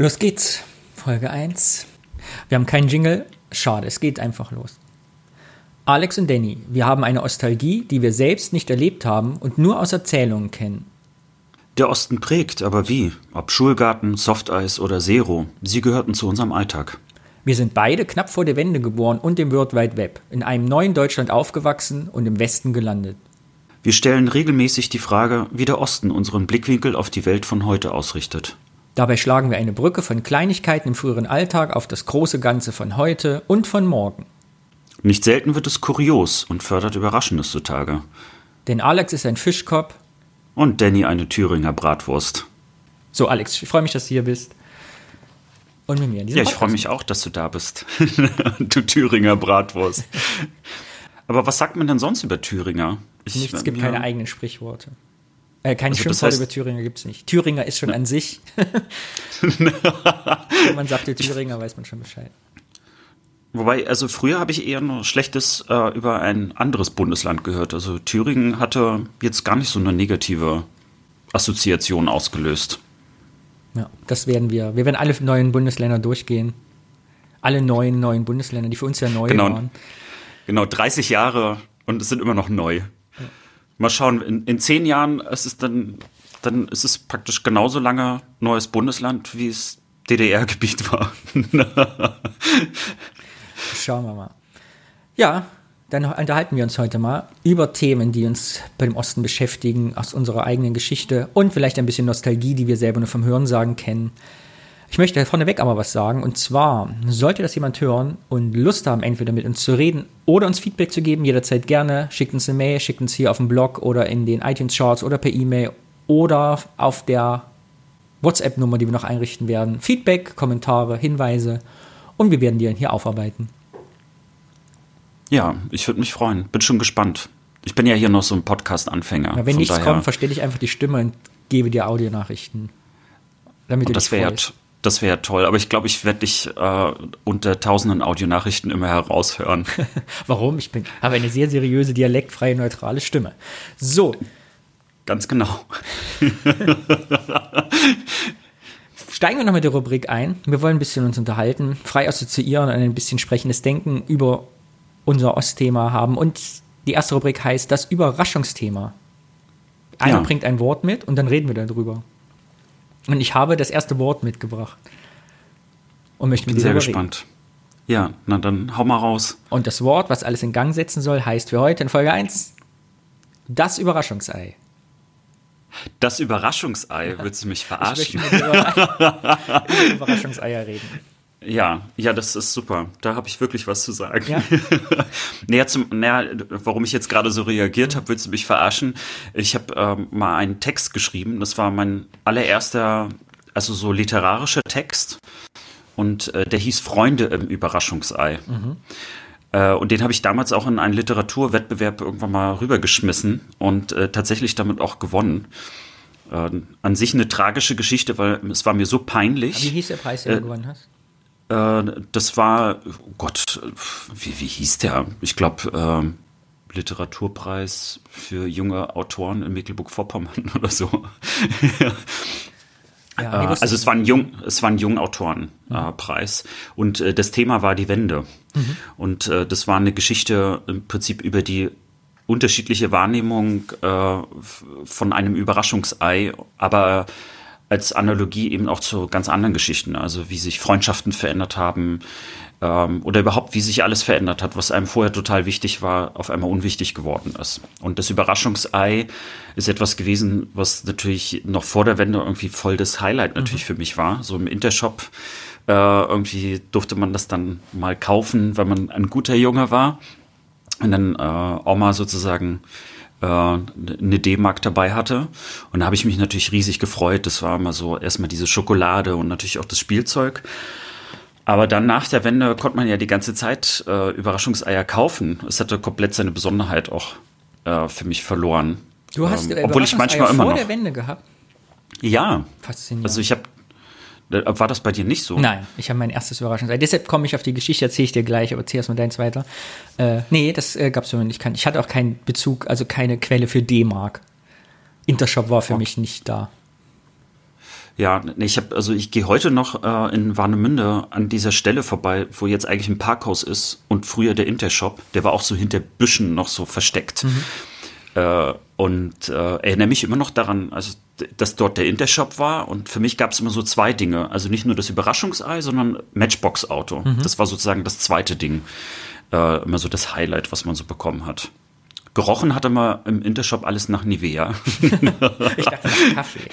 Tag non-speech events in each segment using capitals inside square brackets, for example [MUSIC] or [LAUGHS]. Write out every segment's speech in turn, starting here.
Los geht's. Folge 1. Wir haben keinen Jingle. Schade, es geht einfach los. Alex und Danny, wir haben eine Ostalgie, die wir selbst nicht erlebt haben und nur aus Erzählungen kennen. Der Osten prägt, aber wie? Ob Schulgarten, Softeis oder Zero, sie gehörten zu unserem Alltag. Wir sind beide knapp vor der Wende geboren und dem World Wide Web, in einem neuen Deutschland aufgewachsen und im Westen gelandet. Wir stellen regelmäßig die Frage, wie der Osten unseren Blickwinkel auf die Welt von heute ausrichtet. Dabei schlagen wir eine Brücke von Kleinigkeiten im früheren Alltag auf das große Ganze von heute und von morgen. Nicht selten wird es kurios und fördert Überraschendes zutage. Denn Alex ist ein Fischkopf. Und Danny eine Thüringer Bratwurst. So, Alex, ich freue mich, dass du hier bist. Und mit mir. Ja, ich freue mich auch, dass du da bist. [LAUGHS] du Thüringer Bratwurst. [LAUGHS] Aber was sagt man denn sonst über Thüringer? Ich, Nichts, es gibt ja. keine eigenen Sprichworte. Äh, keine also das heißt, über Thüringer gibt es nicht. Thüringer ist schon an sich. [LAUGHS] Wenn man sagt, der Thüringer, weiß man schon Bescheid. Wobei, also früher habe ich eher nur Schlechtes äh, über ein anderes Bundesland gehört. Also Thüringen hatte jetzt gar nicht so eine negative Assoziation ausgelöst. Ja, das werden wir. Wir werden alle neuen Bundesländer durchgehen. Alle neuen, neuen Bundesländer, die für uns ja neu genau, waren. Genau, 30 Jahre und es sind immer noch neu. Mal schauen, in, in zehn Jahren ist es dann, dann ist es praktisch genauso lange neues Bundesland, wie es DDR-Gebiet [LAUGHS] war. Schauen wir mal. Ja, dann unterhalten wir uns heute mal über Themen, die uns bei dem Osten beschäftigen, aus unserer eigenen Geschichte und vielleicht ein bisschen Nostalgie, die wir selber nur vom Hörensagen kennen. Ich möchte vorneweg aber was sagen. Und zwar, sollte das jemand hören und Lust haben, entweder mit uns zu reden oder uns Feedback zu geben, jederzeit gerne, schickt uns eine Mail, schickt uns hier auf dem Blog oder in den iTunes Charts oder per E-Mail oder auf der WhatsApp-Nummer, die wir noch einrichten werden. Feedback, Kommentare, Hinweise und wir werden die dann hier aufarbeiten. Ja, ich würde mich freuen. Bin schon gespannt. Ich bin ja hier noch so ein Podcast-Anfänger. Ja, wenn nichts daher. kommt, verstelle ich einfach die Stimme und gebe dir Audionachrichten. Damit und das wäre das wäre toll, aber ich glaube, ich werde dich äh, unter tausenden Audionachrichten immer heraushören. [LAUGHS] Warum? Ich bin, habe eine sehr seriöse, dialektfreie, neutrale Stimme. So. Ganz genau. [LAUGHS] Steigen wir noch mit der Rubrik ein. Wir wollen ein bisschen uns unterhalten, frei assoziieren und ein bisschen sprechendes Denken über unser Ostthema haben. Und die erste Rubrik heißt das Überraschungsthema. Einer ja. bringt ein Wort mit und dann reden wir darüber. Und ich habe das erste Wort mitgebracht. Und möchte mit dir Sehr gespannt. Reden. Ja, na dann hau mal raus. Und das Wort, was alles in Gang setzen soll, heißt für heute in Folge 1 das Überraschungsei. Das Überraschungsei, willst du mich verarschen? Ich möchte [LAUGHS] [LAUGHS] über Überraschungseier reden. Ja, ja, das ist super. Da habe ich wirklich was zu sagen. Ja? [LAUGHS] naja, zum, naja, warum ich jetzt gerade so reagiert habe, willst du mich verarschen? Ich habe ähm, mal einen Text geschrieben. Das war mein allererster, also so literarischer Text. Und äh, der hieß Freunde im Überraschungsei. Mhm. Äh, und den habe ich damals auch in einen Literaturwettbewerb irgendwann mal rübergeschmissen und äh, tatsächlich damit auch gewonnen. Äh, an sich eine tragische Geschichte, weil es war mir so peinlich. Aber wie hieß der Preis, den du äh, gewonnen hast? Äh, das war, oh Gott, wie, wie hieß der? Ich glaube, äh, Literaturpreis für junge Autoren in Mecklenburg-Vorpommern [LAUGHS] oder so. ja, nee, also es war ein Jung, es war ein Jungautorenpreis mhm. und äh, das Thema war die Wende mhm. und äh, das war eine Geschichte im Prinzip über die unterschiedliche Wahrnehmung äh, von einem Überraschungsei, aber als Analogie eben auch zu ganz anderen Geschichten, also wie sich Freundschaften verändert haben ähm, oder überhaupt wie sich alles verändert hat, was einem vorher total wichtig war, auf einmal unwichtig geworden ist. Und das Überraschungsei ist etwas gewesen, was natürlich noch vor der Wende irgendwie voll das Highlight natürlich mhm. für mich war. So im Intershop äh, irgendwie durfte man das dann mal kaufen, weil man ein guter Junge war. Und dann äh, Oma sozusagen äh, eine D-Mark dabei hatte. Und da habe ich mich natürlich riesig gefreut. Das war immer so erstmal diese Schokolade und natürlich auch das Spielzeug. Aber dann nach der Wende konnte man ja die ganze Zeit äh, Überraschungseier kaufen. Es hatte komplett seine Besonderheit auch äh, für mich verloren. Du hast ähm, obwohl ich manchmal immer vor noch, der Wende gehabt? Ja. Faszinierend. Also ich habe äh, war das bei dir nicht so? Nein, ich habe mein erstes Überraschungsei. Deshalb komme ich auf die Geschichte, erzähle ich dir gleich, aber erzähl erst mal deins weiter. Äh, nee, das äh, gab es für mich nicht. Ich hatte auch keinen Bezug, also keine Quelle für D-Mark. Intershop war für okay. mich nicht da. Ja, ich habe also ich gehe heute noch äh, in Warnemünde an dieser Stelle vorbei, wo jetzt eigentlich ein Parkhaus ist und früher der Intershop, der war auch so hinter Büschen noch so versteckt. Mhm. Äh, und äh, erinnere mich immer noch daran, also dass dort der Intershop war und für mich gab es immer so zwei Dinge, also nicht nur das Überraschungsei, sondern Matchbox-Auto. Mhm. Das war sozusagen das zweite Ding, äh, immer so das Highlight, was man so bekommen hat. Gerochen hatte man im Intershop alles nach Nivea. [LAUGHS] ich dachte nach Kaffee.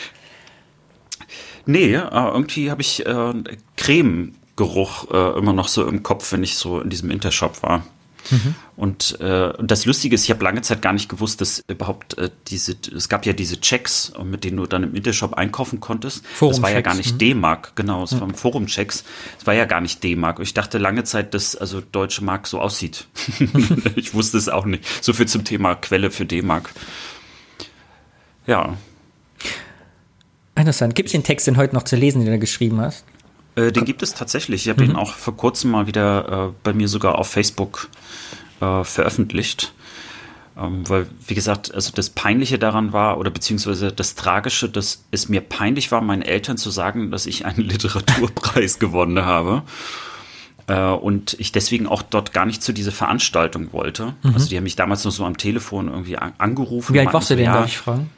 Nee, äh, irgendwie habe ich äh, Creme-Geruch äh, immer noch so im Kopf, wenn ich so in diesem Intershop war. Mhm. Und äh, das Lustige ist, ich habe lange Zeit gar nicht gewusst, dass überhaupt äh, diese, es gab ja diese Checks, mit denen du dann im Intershop einkaufen konntest. Forum das war ja gar nicht mhm. D-Mark, genau, es ja. waren Forum-Checks. Es war ja gar nicht D-Mark. Ich dachte lange Zeit, dass also deutsche Mark so aussieht. [LAUGHS] [LAUGHS] ich wusste es auch nicht. So viel zum Thema Quelle für D-Mark. Ja. Interessant. Gibt es den Text denn heute noch zu lesen, den du geschrieben hast? Äh, den gibt es tatsächlich. Ich habe mhm. ihn auch vor kurzem mal wieder äh, bei mir sogar auf Facebook äh, veröffentlicht. Ähm, weil, wie gesagt, also das Peinliche daran war, oder beziehungsweise das Tragische, dass es mir peinlich war, meinen Eltern zu sagen, dass ich einen [LAUGHS] Literaturpreis gewonnen habe. Äh, und ich deswegen auch dort gar nicht zu dieser Veranstaltung wollte. Mhm. Also die haben mich damals noch so am Telefon irgendwie an, angerufen. Wie alt warst du denn, ja, darf ich fragen?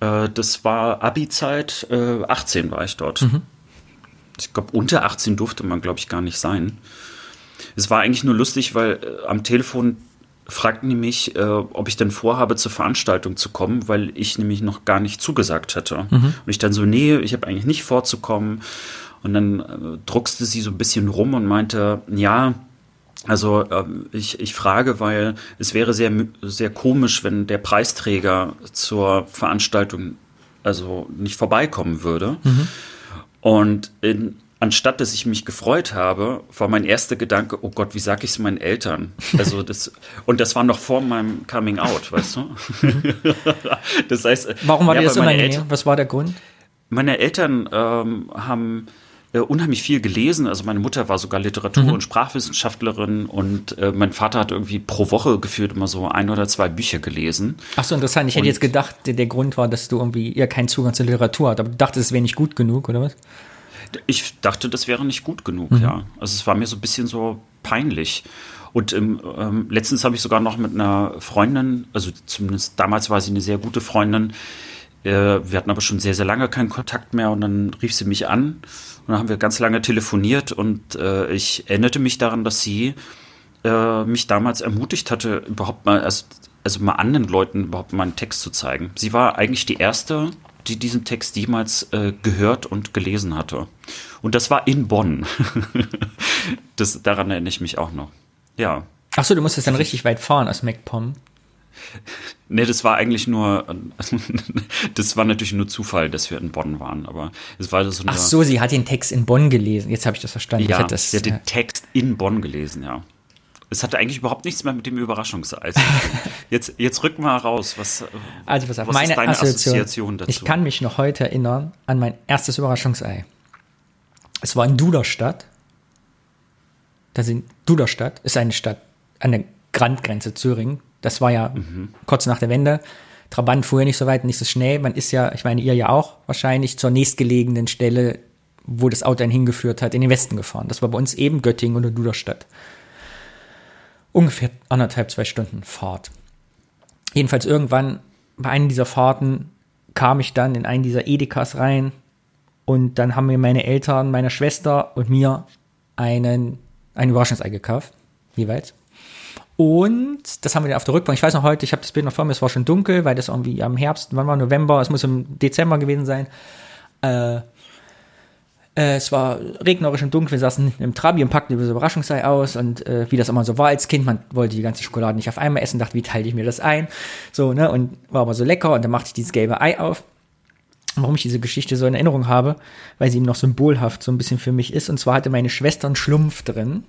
Äh, das war Abi-Zeit, 18 äh, war ich dort. Mhm. Ich glaube, unter 18 durfte man, glaube ich, gar nicht sein. Es war eigentlich nur lustig, weil äh, am Telefon fragten die mich, äh, ob ich denn vorhabe, zur Veranstaltung zu kommen, weil ich nämlich noch gar nicht zugesagt hätte. Mhm. Und ich dann so, nee, ich habe eigentlich nicht vorzukommen. Und dann äh, druckste sie so ein bisschen rum und meinte, ja, also äh, ich, ich frage, weil es wäre sehr, sehr komisch, wenn der Preisträger zur Veranstaltung also nicht vorbeikommen würde. Mhm. Und in, anstatt dass ich mich gefreut habe, war mein erster Gedanke, oh Gott, wie sag ich es meinen Eltern? Also das und das war noch vor meinem Coming Out, weißt du? [LAUGHS] das heißt, warum war ja, dir das unangenehm? Was war der Grund? Meine Eltern ähm, haben äh, unheimlich viel gelesen. Also meine Mutter war sogar Literatur- mhm. und Sprachwissenschaftlerin und äh, mein Vater hat irgendwie pro Woche gefühlt immer so ein oder zwei Bücher gelesen. Ach so, interessant. Ich und hätte jetzt gedacht, der, der Grund war, dass du irgendwie ja keinen Zugang zur Literatur hast. Aber du dachtest, es wäre nicht gut genug, oder was? Ich dachte, das wäre nicht gut genug, mhm. ja. Also es war mir so ein bisschen so peinlich. Und ähm, ähm, letztens habe ich sogar noch mit einer Freundin, also zumindest damals war sie eine sehr gute Freundin, wir hatten aber schon sehr, sehr lange keinen Kontakt mehr und dann rief sie mich an und dann haben wir ganz lange telefoniert und äh, ich erinnerte mich daran, dass sie äh, mich damals ermutigt hatte, überhaupt mal, also, also mal anderen Leuten überhaupt mal einen Text zu zeigen. Sie war eigentlich die erste, die diesen Text jemals äh, gehört und gelesen hatte. Und das war in Bonn. [LAUGHS] das, daran erinnere ich mich auch noch. Ja. Achso, du musstest dann richtig weit fahren aus MacPom. [LAUGHS] Nee, das war eigentlich nur, [LAUGHS] das war natürlich nur Zufall, dass wir in Bonn waren, aber es war so eine. Ach so, sie hat den Text in Bonn gelesen. Jetzt habe ich das verstanden. Ja, das, sie hat den Text in Bonn gelesen, ja. Es hatte eigentlich überhaupt nichts mehr mit dem Überraschungseis. [LAUGHS] jetzt, jetzt rück mal raus. Was, also, pass auf, was meine ist deine Assoziation, Assoziation dazu? Ich kann mich noch heute erinnern an mein erstes Überraschungsei. Es war in Duderstadt. Da sind Duderstadt ist eine Stadt an der Grandgrenze Thüringen. Das war ja mhm. kurz nach der Wende. Trabant fuhr ja nicht so weit, nicht so schnell. Man ist ja, ich meine, ihr ja auch wahrscheinlich zur nächstgelegenen Stelle, wo das Auto einen hingeführt hat, in den Westen gefahren. Das war bei uns eben Göttingen oder Duderstadt ungefähr anderthalb, zwei Stunden Fahrt. Jedenfalls irgendwann bei einer dieser Fahrten kam ich dann in einen dieser Edekas rein und dann haben mir meine Eltern, meine Schwester und mir einen, ein Überraschungsei gekauft, jeweils. Und das haben wir auf der Rückbank. Ich weiß noch heute, ich habe das Bild noch vor mir, es war schon dunkel, weil das irgendwie am Herbst, wann war November, es muss im Dezember gewesen sein. Äh, äh, es war regnerisch und dunkel, wir saßen im Trabi und packten das Überraschungsei aus und äh, wie das immer so war als Kind, man wollte die ganze Schokolade nicht auf einmal essen, dachte, wie teile ich mir das ein? So, ne, und war aber so lecker und dann machte ich dieses gelbe Ei auf. Warum ich diese Geschichte so in Erinnerung habe, weil sie eben noch symbolhaft so ein bisschen für mich ist. Und zwar hatte meine Schwester einen Schlumpf drin.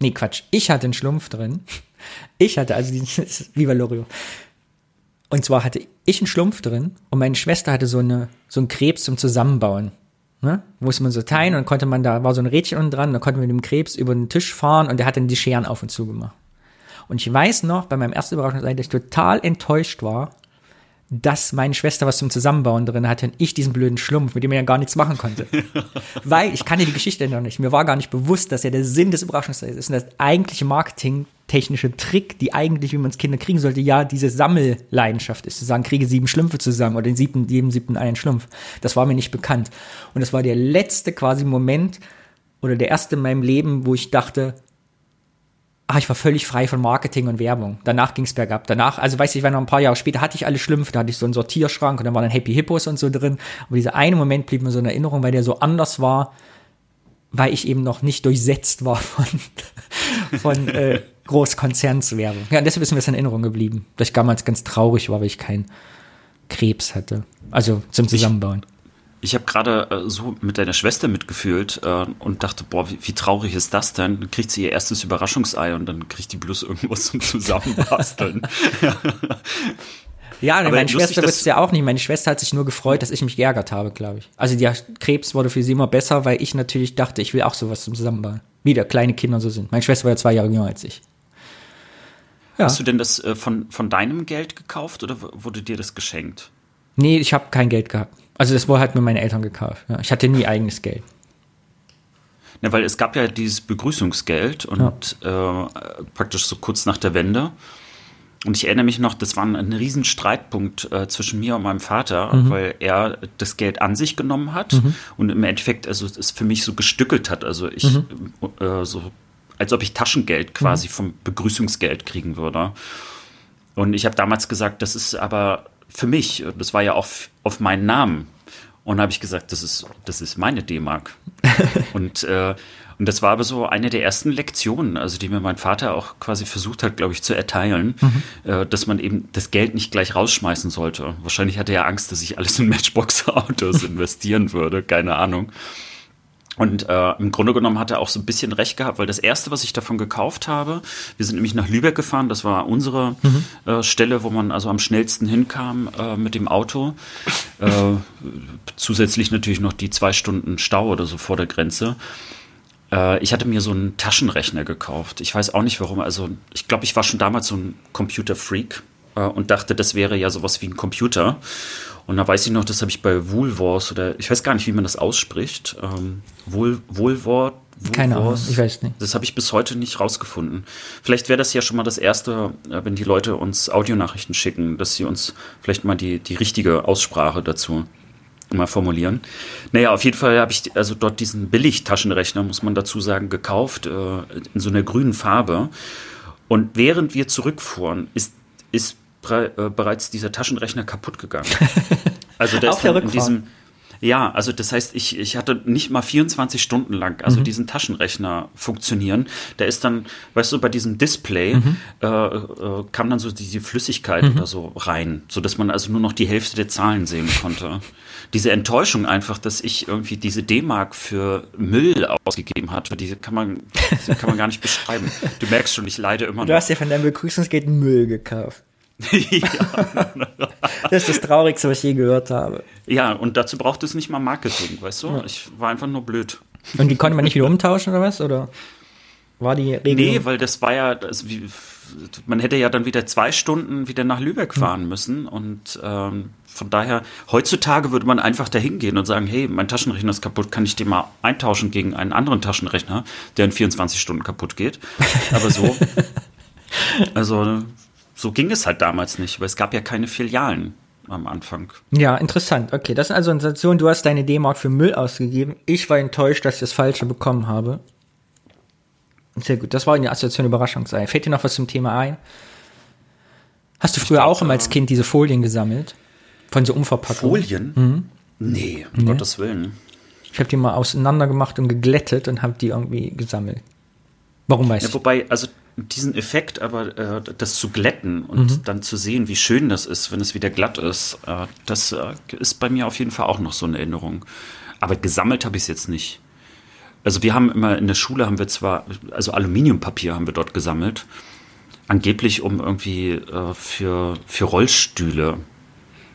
Nee, Quatsch. Ich hatte einen Schlumpf drin. Ich hatte also dieses [LAUGHS] Viva Lorio. Und zwar hatte ich einen Schlumpf drin und meine Schwester hatte so eine, so einen Krebs zum Zusammenbauen. Ne? Musste man so teilen und konnte man, da war so ein Rädchen unten dran, dann konnten wir mit dem Krebs über den Tisch fahren und der hat dann die Scheren auf und zu gemacht. Und ich weiß noch, bei meinem ersten Überraschungsei, dass ich total enttäuscht war, dass meine Schwester was zum Zusammenbauen drin hatte und ich diesen blöden Schlumpf, mit dem er ja gar nichts machen konnte. [LAUGHS] Weil, ich kannte die Geschichte noch nicht, mir war gar nicht bewusst, dass ja der Sinn des Überraschungsteils ist und das eigentliche marketingtechnische Trick, die eigentlich, wie man es Kinder kriegen sollte, ja diese Sammelleidenschaft ist, zu sagen, kriege sieben Schlümpfe zusammen oder den siebten, jedem siebten einen Schlumpf. Das war mir nicht bekannt. Und das war der letzte quasi Moment oder der erste in meinem Leben, wo ich dachte, ah, ich war völlig frei von Marketing und Werbung. Danach ging es bergab. Danach, also weiß ich, war noch ein paar Jahre später hatte ich alle Schlümpfe, da hatte ich so einen Sortierschrank und dann waren dann Happy Hippos und so drin. Aber dieser eine Moment blieb mir so in Erinnerung, weil der so anders war, weil ich eben noch nicht durchsetzt war von, [LAUGHS] von äh, Großkonzernswerbung. Ja, deshalb ist mir das in Erinnerung geblieben, dass ich damals ganz traurig war, weil ich keinen Krebs hatte. Also zum Zusammenbauen. Ich ich habe gerade äh, so mit deiner Schwester mitgefühlt äh, und dachte, boah, wie, wie, traurig ist das denn? Dann kriegt sie ihr erstes Überraschungsei und dann kriegt die bloß irgendwas [LAUGHS] zum Zusammenbasteln. ja, meine Schwester wusste es ja auch nicht. Meine Schwester hat sich nur gefreut, dass ich mich geärgert habe, glaube ich. Also der Krebs wurde für sie immer besser, weil ich natürlich dachte, ich will auch sowas zum Zusammenbauen. Wieder kleine Kinder so sind. Meine Schwester war ja zwei Jahre jünger als ich. Ja. Hast du denn das äh, von, von deinem Geld gekauft oder wurde dir das geschenkt? Nee, ich habe kein Geld gehabt. Also das wurde halt mir meine Eltern gekauft. Ja. Ich hatte nie eigenes Geld. Ja, weil es gab ja dieses Begrüßungsgeld und ja. äh, praktisch so kurz nach der Wende. Und ich erinnere mich noch, das war ein, ein riesen Streitpunkt äh, zwischen mir und meinem Vater, mhm. weil er das Geld an sich genommen hat mhm. und im Endeffekt also es für mich so gestückelt hat. Also ich mhm. äh, so, als ob ich Taschengeld quasi mhm. vom Begrüßungsgeld kriegen würde. Und ich habe damals gesagt, das ist aber für mich. Das war ja auf, auf meinen Namen. Und habe ich gesagt, das ist, das ist meine D-Mark. [LAUGHS] und, äh, und das war aber so eine der ersten Lektionen, also die mir mein Vater auch quasi versucht hat, glaube ich, zu erteilen, mhm. äh, dass man eben das Geld nicht gleich rausschmeißen sollte. Wahrscheinlich hatte er Angst, dass ich alles in Matchbox-Autos [LAUGHS] investieren würde, keine Ahnung. Und äh, im Grunde genommen hat er auch so ein bisschen recht gehabt, weil das erste, was ich davon gekauft habe, wir sind nämlich nach Lübeck gefahren, das war unsere mhm. äh, Stelle, wo man also am schnellsten hinkam äh, mit dem Auto. Äh, zusätzlich natürlich noch die zwei Stunden Stau oder so vor der Grenze. Äh, ich hatte mir so einen Taschenrechner gekauft. Ich weiß auch nicht warum. Also ich glaube, ich war schon damals so ein Computer-Freak äh, und dachte, das wäre ja sowas wie ein Computer. Und da weiß ich noch, das habe ich bei Woolworths oder ich weiß gar nicht, wie man das ausspricht. Ähm, Wool, Woolwort. Keine Ahnung, ich weiß nicht. Das habe ich bis heute nicht rausgefunden. Vielleicht wäre das ja schon mal das Erste, äh, wenn die Leute uns Audionachrichten schicken, dass sie uns vielleicht mal die, die richtige Aussprache dazu mal formulieren. Naja, auf jeden Fall habe ich also dort diesen Billig-Taschenrechner, muss man dazu sagen, gekauft, äh, in so einer grünen Farbe. Und während wir zurückfuhren, ist, ist bereits dieser Taschenrechner kaputt gegangen. [LAUGHS] Also der ist in diesem ja, also das heißt, ich, ich hatte nicht mal 24 Stunden lang, also mhm. diesen Taschenrechner funktionieren. Der ist dann, weißt du, bei diesem Display mhm. äh, äh, kam dann so die, Flüssigkeit mhm. oder so rein, so dass man also nur noch die Hälfte der Zahlen sehen konnte. Diese Enttäuschung einfach, dass ich irgendwie diese D-Mark für Müll ausgegeben hatte, diese kann man, diese kann man gar nicht beschreiben. Du merkst schon, ich leide immer noch. Du hast ja von deinem Begrüßungsgeld Müll gekauft. Ja. [LAUGHS] Das ist das Traurigste, was ich je gehört habe. Ja, und dazu braucht es nicht mal Marketing, weißt du? Ja. Ich war einfach nur blöd. Und die konnte man nicht wieder umtauschen oder was? Oder war die Regel? Nee, weil das war ja, das, wie, man hätte ja dann wieder zwei Stunden wieder nach Lübeck hm. fahren müssen. Und ähm, von daher, heutzutage würde man einfach dahin gehen und sagen, hey, mein Taschenrechner ist kaputt, kann ich den mal eintauschen gegen einen anderen Taschenrechner, der in 24 Stunden kaputt geht. Aber so, [LAUGHS] also so ging es halt damals nicht, weil es gab ja keine Filialen am Anfang. Ja, interessant. Okay, das ist also eine Situation, du hast deine D-Mark für Müll ausgegeben. Ich war enttäuscht, dass ich das Falsche bekommen habe. Sehr gut, das war eine Assoziation Überraschungsei. Fällt dir noch was zum Thema ein? Hast du früher glaub, auch immer als Kind diese Folien gesammelt? Von so Umverpackungen? Folien? Mhm. Nee, um nee. Gottes Willen. Ich habe die mal auseinander gemacht und geglättet und habe die irgendwie gesammelt. Warum weißt ja, du? Wobei, also diesen Effekt, aber äh, das zu glätten und mhm. dann zu sehen, wie schön das ist, wenn es wieder glatt ist, äh, das äh, ist bei mir auf jeden Fall auch noch so eine Erinnerung. Aber gesammelt habe ich es jetzt nicht. Also wir haben immer in der Schule haben wir zwar, also Aluminiumpapier haben wir dort gesammelt, angeblich um irgendwie äh, für, für Rollstühle.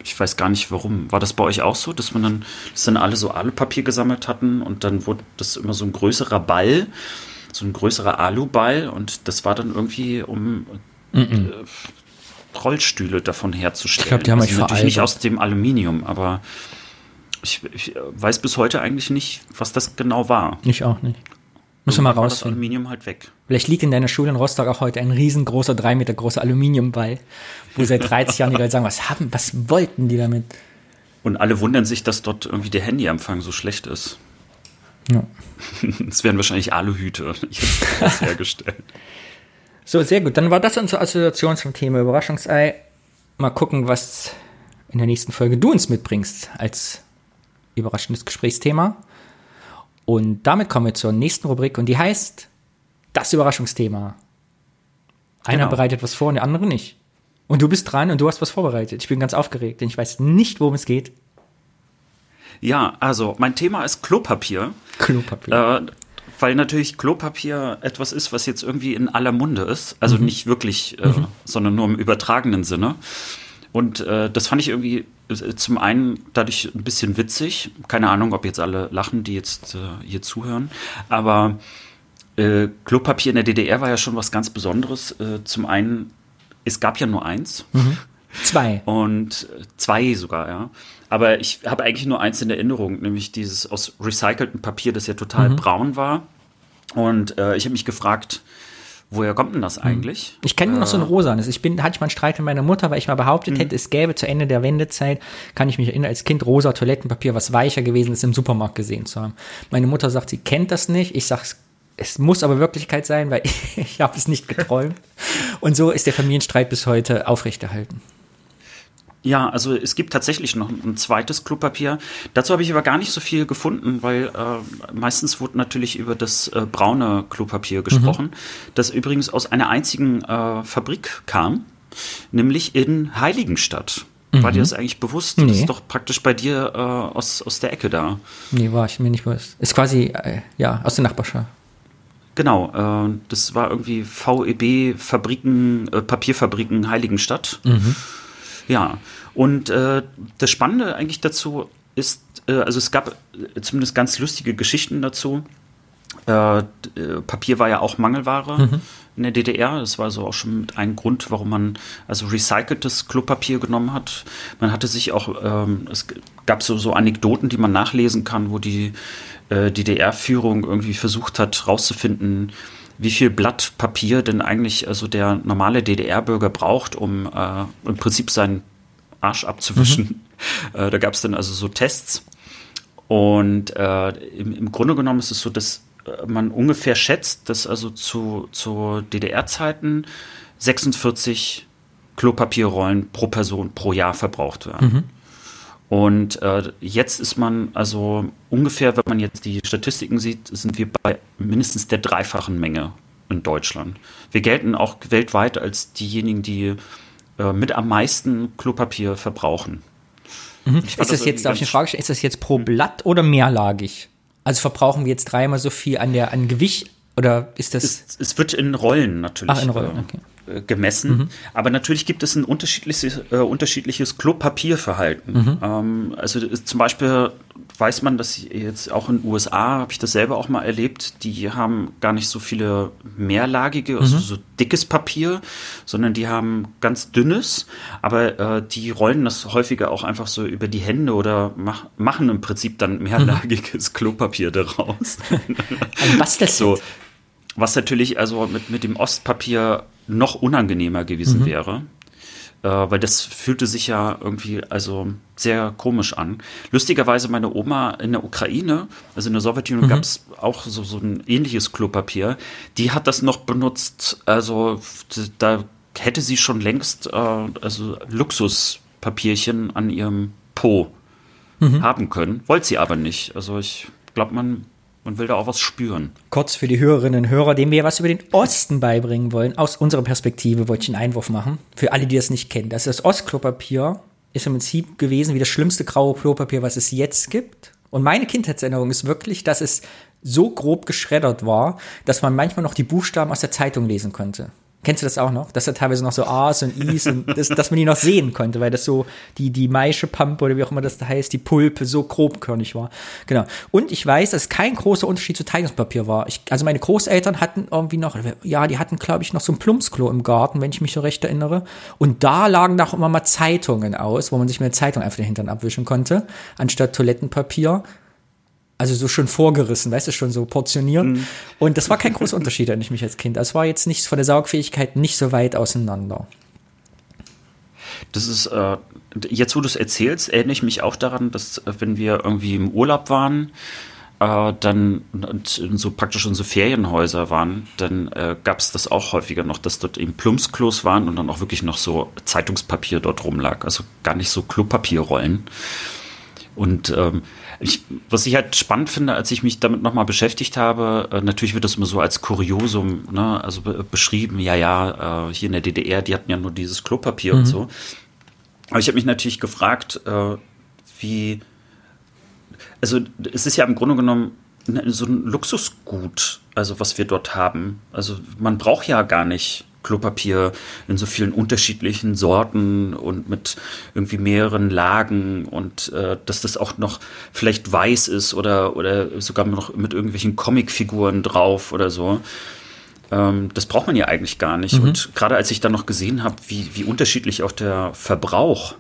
Ich weiß gar nicht warum. War das bei euch auch so, dass man dann, dass dann alle so Alupapier gesammelt hatten und dann wurde das immer so ein größerer Ball so ein größerer Aluball und das war dann irgendwie um. Mm -mm. Rollstühle davon herzustellen. Ich glaube, die haben also natürlich nicht veralbert. aus dem Aluminium, aber ich, ich weiß bis heute eigentlich nicht, was das genau war. Ich auch nicht. Müssen wir mal war das. Aluminium halt weg. Vielleicht liegt in deiner Schule in Rostock auch heute ein riesengroßer, drei Meter großer Aluminiumball, wo seit [LAUGHS] 30 Jahren die Leute sagen, was haben, was wollten die damit? Und alle wundern sich, dass dort irgendwie der Handyempfang so schlecht ist. Ja. [LAUGHS] Es werden wahrscheinlich Aluhüte jetzt [LAUGHS] hergestellt. So, sehr gut. Dann war das unsere Assoziation zum Thema Überraschungsei. Mal gucken, was in der nächsten Folge du uns mitbringst als überraschendes Gesprächsthema. Und damit kommen wir zur nächsten Rubrik und die heißt das Überraschungsthema. Einer Genau. bereitet was vor und der andere nicht. Und du bist dran und du hast was vorbereitet. Ich bin ganz aufgeregt, denn ich weiß nicht, worum es geht. Ja, also mein Thema ist Klopapier. Klopapier. Äh, weil natürlich Klopapier etwas ist, was jetzt irgendwie in aller Munde ist. Also nicht wirklich, äh, sondern nur im übertragenen Sinne. Und äh, das fand ich irgendwie äh, zum einen dadurch ein bisschen witzig. Keine Ahnung, ob jetzt alle lachen, die jetzt äh, hier zuhören. Aber äh, Klopapier in der DDR war ja schon was ganz Besonderes. Zum einen, es gab ja nur eins. Zwei. Und zwei sogar, ja. Aber ich habe eigentlich nur eins in Erinnerung, nämlich dieses aus recyceltem Papier, das ja total braun war. Und äh, ich habe mich gefragt, woher kommt denn das eigentlich? Ich kenne nur noch so ein Äh. rosanes. Ich bin, hatte ich mal einen Streit mit meiner Mutter, weil ich mal Mhm. behauptet hätte, es gäbe zu Ende der Wendezeit, kann ich mich erinnern, als Kind rosa Toilettenpapier, was weicher gewesen ist, im Supermarkt gesehen zu haben. Meine Mutter sagt, sie kennt das nicht. Ich sage, es, es muss aber Wirklichkeit sein, weil [LAUGHS] ich habe es nicht geträumt. [LAUGHS] Und so ist der Familienstreit bis heute aufrechterhalten. Ja, also es gibt tatsächlich noch ein zweites Klopapier. Dazu habe ich aber gar nicht so viel gefunden, weil äh, meistens wurde natürlich über das äh, braune Klopapier gesprochen, das übrigens aus einer einzigen äh, Fabrik kam, nämlich in Heiligenstadt. War dir das eigentlich bewusst? Das Nee. ist doch praktisch bei dir äh, aus, aus der Ecke da. Nee, war ich mir nicht bewusst. Ist quasi, äh, ja, aus der Nachbarschaft. Genau, äh, das war irgendwie VEB Fabriken, äh, Papierfabriken Heiligenstadt. Ja, und äh, das Spannende eigentlich dazu ist, äh, also es gab äh, zumindest ganz lustige Geschichten dazu. Äh, äh, Papier war ja auch Mangelware in der DDR. Das war so auch schon mit ein Grund, warum man also recyceltes Klopapier genommen hat. Man hatte sich auch, ähm, es gab so, so Anekdoten, die man nachlesen kann, wo die äh, DDR-Führung irgendwie versucht hat, rauszufinden, wie viel Blatt Papier denn eigentlich also der normale DDR-Bürger braucht, um äh, im Prinzip seinen Arsch abzuwischen. [LAUGHS] Äh, da gab es dann also so Tests. Und äh, im, im Grunde genommen ist es so, dass äh, man ungefähr schätzt, dass also zu, zu DDR-Zeiten 46 Klopapierrollen pro Person pro Jahr verbraucht werden. Und äh, jetzt ist man also ungefähr, wenn man jetzt die Statistiken sieht, sind wir bei mindestens der dreifachen Menge in Deutschland. Wir gelten auch weltweit als diejenigen, die äh, mit am meisten Klopapier verbrauchen. Fand Ist das irgendwie jetzt, darf ich eine Frage stellen, ist das jetzt pro Blatt oder mehrlagig? Also verbrauchen wir jetzt dreimal so viel an der, an Gewicht oder ist das? Es, es wird in Rollen natürlich Ach, in Rollen, äh, okay. Äh, gemessen. Aber natürlich gibt es ein unterschiedliches, äh, unterschiedliches Klopapierverhalten. Ähm, also es- zum Beispiel weiß man, dass jetzt auch in den USA, habe ich das selber auch mal erlebt, die haben gar nicht so viele mehrlagige, also so dickes Papier, sondern die haben ganz dünnes, aber äh, die rollen das häufiger auch einfach so über die Hände oder mach, machen im Prinzip dann mehrlagiges Klopapier daraus. Ein Bastelset. So, was natürlich also mit, mit dem Ostpapier noch unangenehmer gewesen wäre. Äh, weil das fühlte sich ja irgendwie also sehr komisch an. Lustigerweise meine Oma in der Ukraine, also in der Sowjetunion gab es auch so, so ein ähnliches Klopapier. Die hat das noch benutzt, also da hätte sie schon längst äh, also Luxuspapierchen an ihrem Po haben können. Wollte sie aber nicht. Also ich glaube, man, man will da auch was spüren. Kurz für die Hörerinnen und Hörer, denen wir was über den Osten beibringen wollen. Aus unserer Perspektive wollte ich einen Einwurf machen. Für alle, die das nicht kennen. Das, das Ostklopapier ist im Prinzip gewesen wie das schlimmste graue Klopapier, was es jetzt gibt. Und meine Kindheitserinnerung ist wirklich, dass es so grob geschreddert war, dass man manchmal noch die Buchstaben aus der Zeitung lesen konnte. Kennst du das auch noch? Dass da teilweise noch so A's und I's und das, dass man die noch sehen konnte, weil das so die, die Maischepampe oder wie auch immer das da heißt, die Pulpe so grobkörnig war. Genau. Und ich weiß, dass kein großer Unterschied zu Zeitungspapier war. Ich, also meine Großeltern hatten irgendwie noch, ja, die hatten, glaube ich, noch so ein Plumpsklo im Garten, wenn ich mich so recht erinnere. Und da lagen auch immer mal Zeitungen aus, wo man sich mit der Zeitung einfach den Hintern abwischen konnte, anstatt Toilettenpapier also so schon vorgerissen, weißt du, schon so portioniert. Mhm. Und das war kein [LAUGHS] großer Unterschied, wenn ich mich als Kind. Es war jetzt nicht von der Saugfähigkeit nicht so weit auseinander. Das ist, äh, jetzt wo du es erzählst, erinnere ich mich auch daran, dass äh, wenn wir irgendwie im Urlaub waren, äh, dann und so praktisch unsere Ferienhäuser waren, dann äh, gab es das auch häufiger noch, dass dort eben Plumpsklos waren und dann auch wirklich noch so Zeitungspapier dort rumlag. Also gar nicht so Klopapierrollen. Und ähm, ich, was ich halt spannend finde, als ich mich damit nochmal beschäftigt habe, äh, natürlich wird das immer so als Kuriosum, ne, also be beschrieben, ja, ja, äh, hier in der DDR, die hatten ja nur dieses Klopapier mhm. und so. Aber ich habe mich natürlich gefragt, äh, wie, also es ist ja im Grunde genommen so ein Luxusgut, also was wir dort haben. Also man braucht ja gar nicht Klopapier in so vielen unterschiedlichen Sorten und mit irgendwie mehreren Lagen und äh, dass das auch noch vielleicht weiß ist oder, oder sogar noch mit irgendwelchen Comicfiguren drauf oder so. Ähm, das braucht man ja eigentlich gar nicht. Mhm. Und gerade als ich dann noch gesehen habe, wie, wie unterschiedlich auch der Verbrauch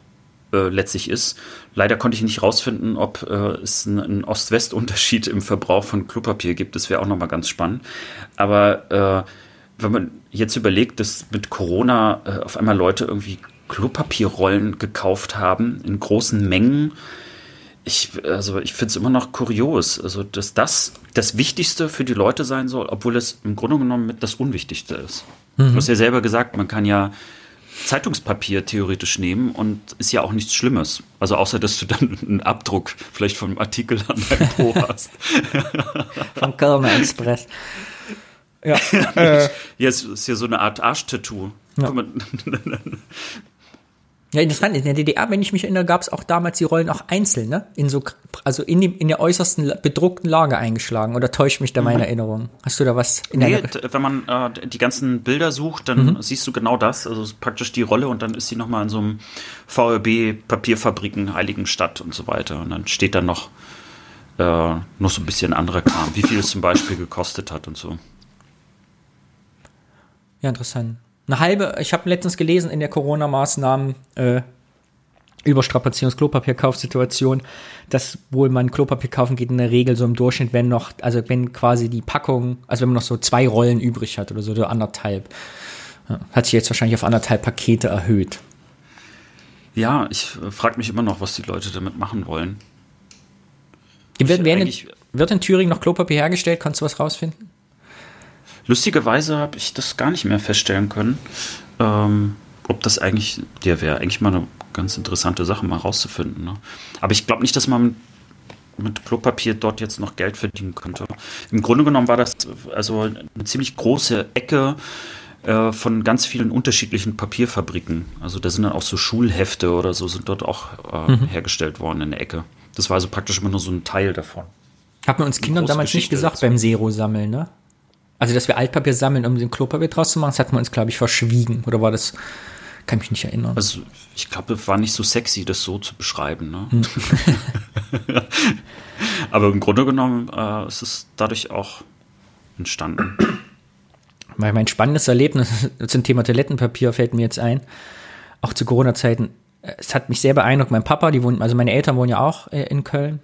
äh, letztlich ist. Leider konnte ich nicht rausfinden, ob äh, es einen Ost-West-Unterschied im Verbrauch von Klopapier gibt. Das wäre auch nochmal ganz spannend. Aber äh, wenn man jetzt überlegt, dass mit Corona äh, auf einmal Leute irgendwie Klopapierrollen gekauft haben in großen Mengen, ich, also ich finde es immer noch kurios, also dass das das Wichtigste für die Leute sein soll, obwohl es im Grunde genommen mit das Unwichtigste ist. Mhm. Du hast ja selber gesagt, man kann ja Zeitungspapier theoretisch nehmen und ist ja auch nichts Schlimmes. Also außer, dass du dann einen Abdruck vielleicht vom Artikel an deinem Po [LAUGHS] hast. Vom Kölner Express. [LAUGHS] Ja. äh, Jetzt ist ja so eine Art Arschtattoo. Ja. [LAUGHS] Ja, interessant. In der DDR, wenn ich mich erinnere, gab es auch damals die Rollen auch einzeln, ne? In so, also in, dem, in der äußersten bedruckten Lage eingeschlagen. Oder täuscht mich da meine mhm. Erinnerung? Hast du da was in nee, der wenn man äh, die ganzen Bilder sucht, dann mhm. siehst du genau das. Also praktisch die Rolle und dann ist sie nochmal in so einem VRB Papierfabriken, Heiligenstadt und so weiter. Und dann steht da noch, äh, noch so ein bisschen anderer Kram, wie viel es zum Beispiel gekostet hat und so. Ja, interessant. Eine halbe, ich habe letztens gelesen in der Corona-Maßnahmen, äh, Überstrapazierungs-Klopapierkaufsituation, dass wohl man Klopapier kaufen geht in der Regel so im Durchschnitt, wenn noch, also wenn quasi die Packung, also wenn man noch so zwei Rollen übrig hat oder so, oder anderthalb. Ja, hat sich jetzt wahrscheinlich auf anderthalb Pakete erhöht. Ja, ich äh, frage mich immer noch, was die Leute damit machen wollen. Wird, in, wird in Thüringen noch Klopapier hergestellt? Kannst du was rausfinden? Lustigerweise habe ich das gar nicht mehr feststellen können, ähm, ob das eigentlich, der wäre eigentlich mal eine ganz interessante Sache, mal rauszufinden. Ne? Aber ich glaube nicht, dass man mit Klopapier dort jetzt noch Geld verdienen könnte. Im Grunde genommen war das also eine ziemlich große Ecke äh, von ganz vielen unterschiedlichen Papierfabriken. Also da sind dann auch so Schulhefte oder so sind dort auch äh, mhm. hergestellt worden in der Ecke. Das war also praktisch immer nur so ein Teil davon. Hat man uns Kindern damals nicht gesagt beim Zero-Sammeln, ne? Also, dass wir Altpapier sammeln, um den Klopapier draus zu machen, das hat man uns, glaube ich, verschwiegen. Oder war das, kann mich nicht erinnern. Also, ich glaube, es war nicht so sexy, das so zu beschreiben. Ne? Hm. [LAUGHS] Aber im Grunde genommen äh, ist es dadurch auch entstanden. Mein spannendes Erlebnis [LAUGHS] zum Thema Toilettenpapier fällt mir jetzt ein. Auch zu Corona-Zeiten. Es hat mich sehr beeindruckt. Mein Papa, die wohnen, also meine Eltern wohnen ja auch äh, in Köln.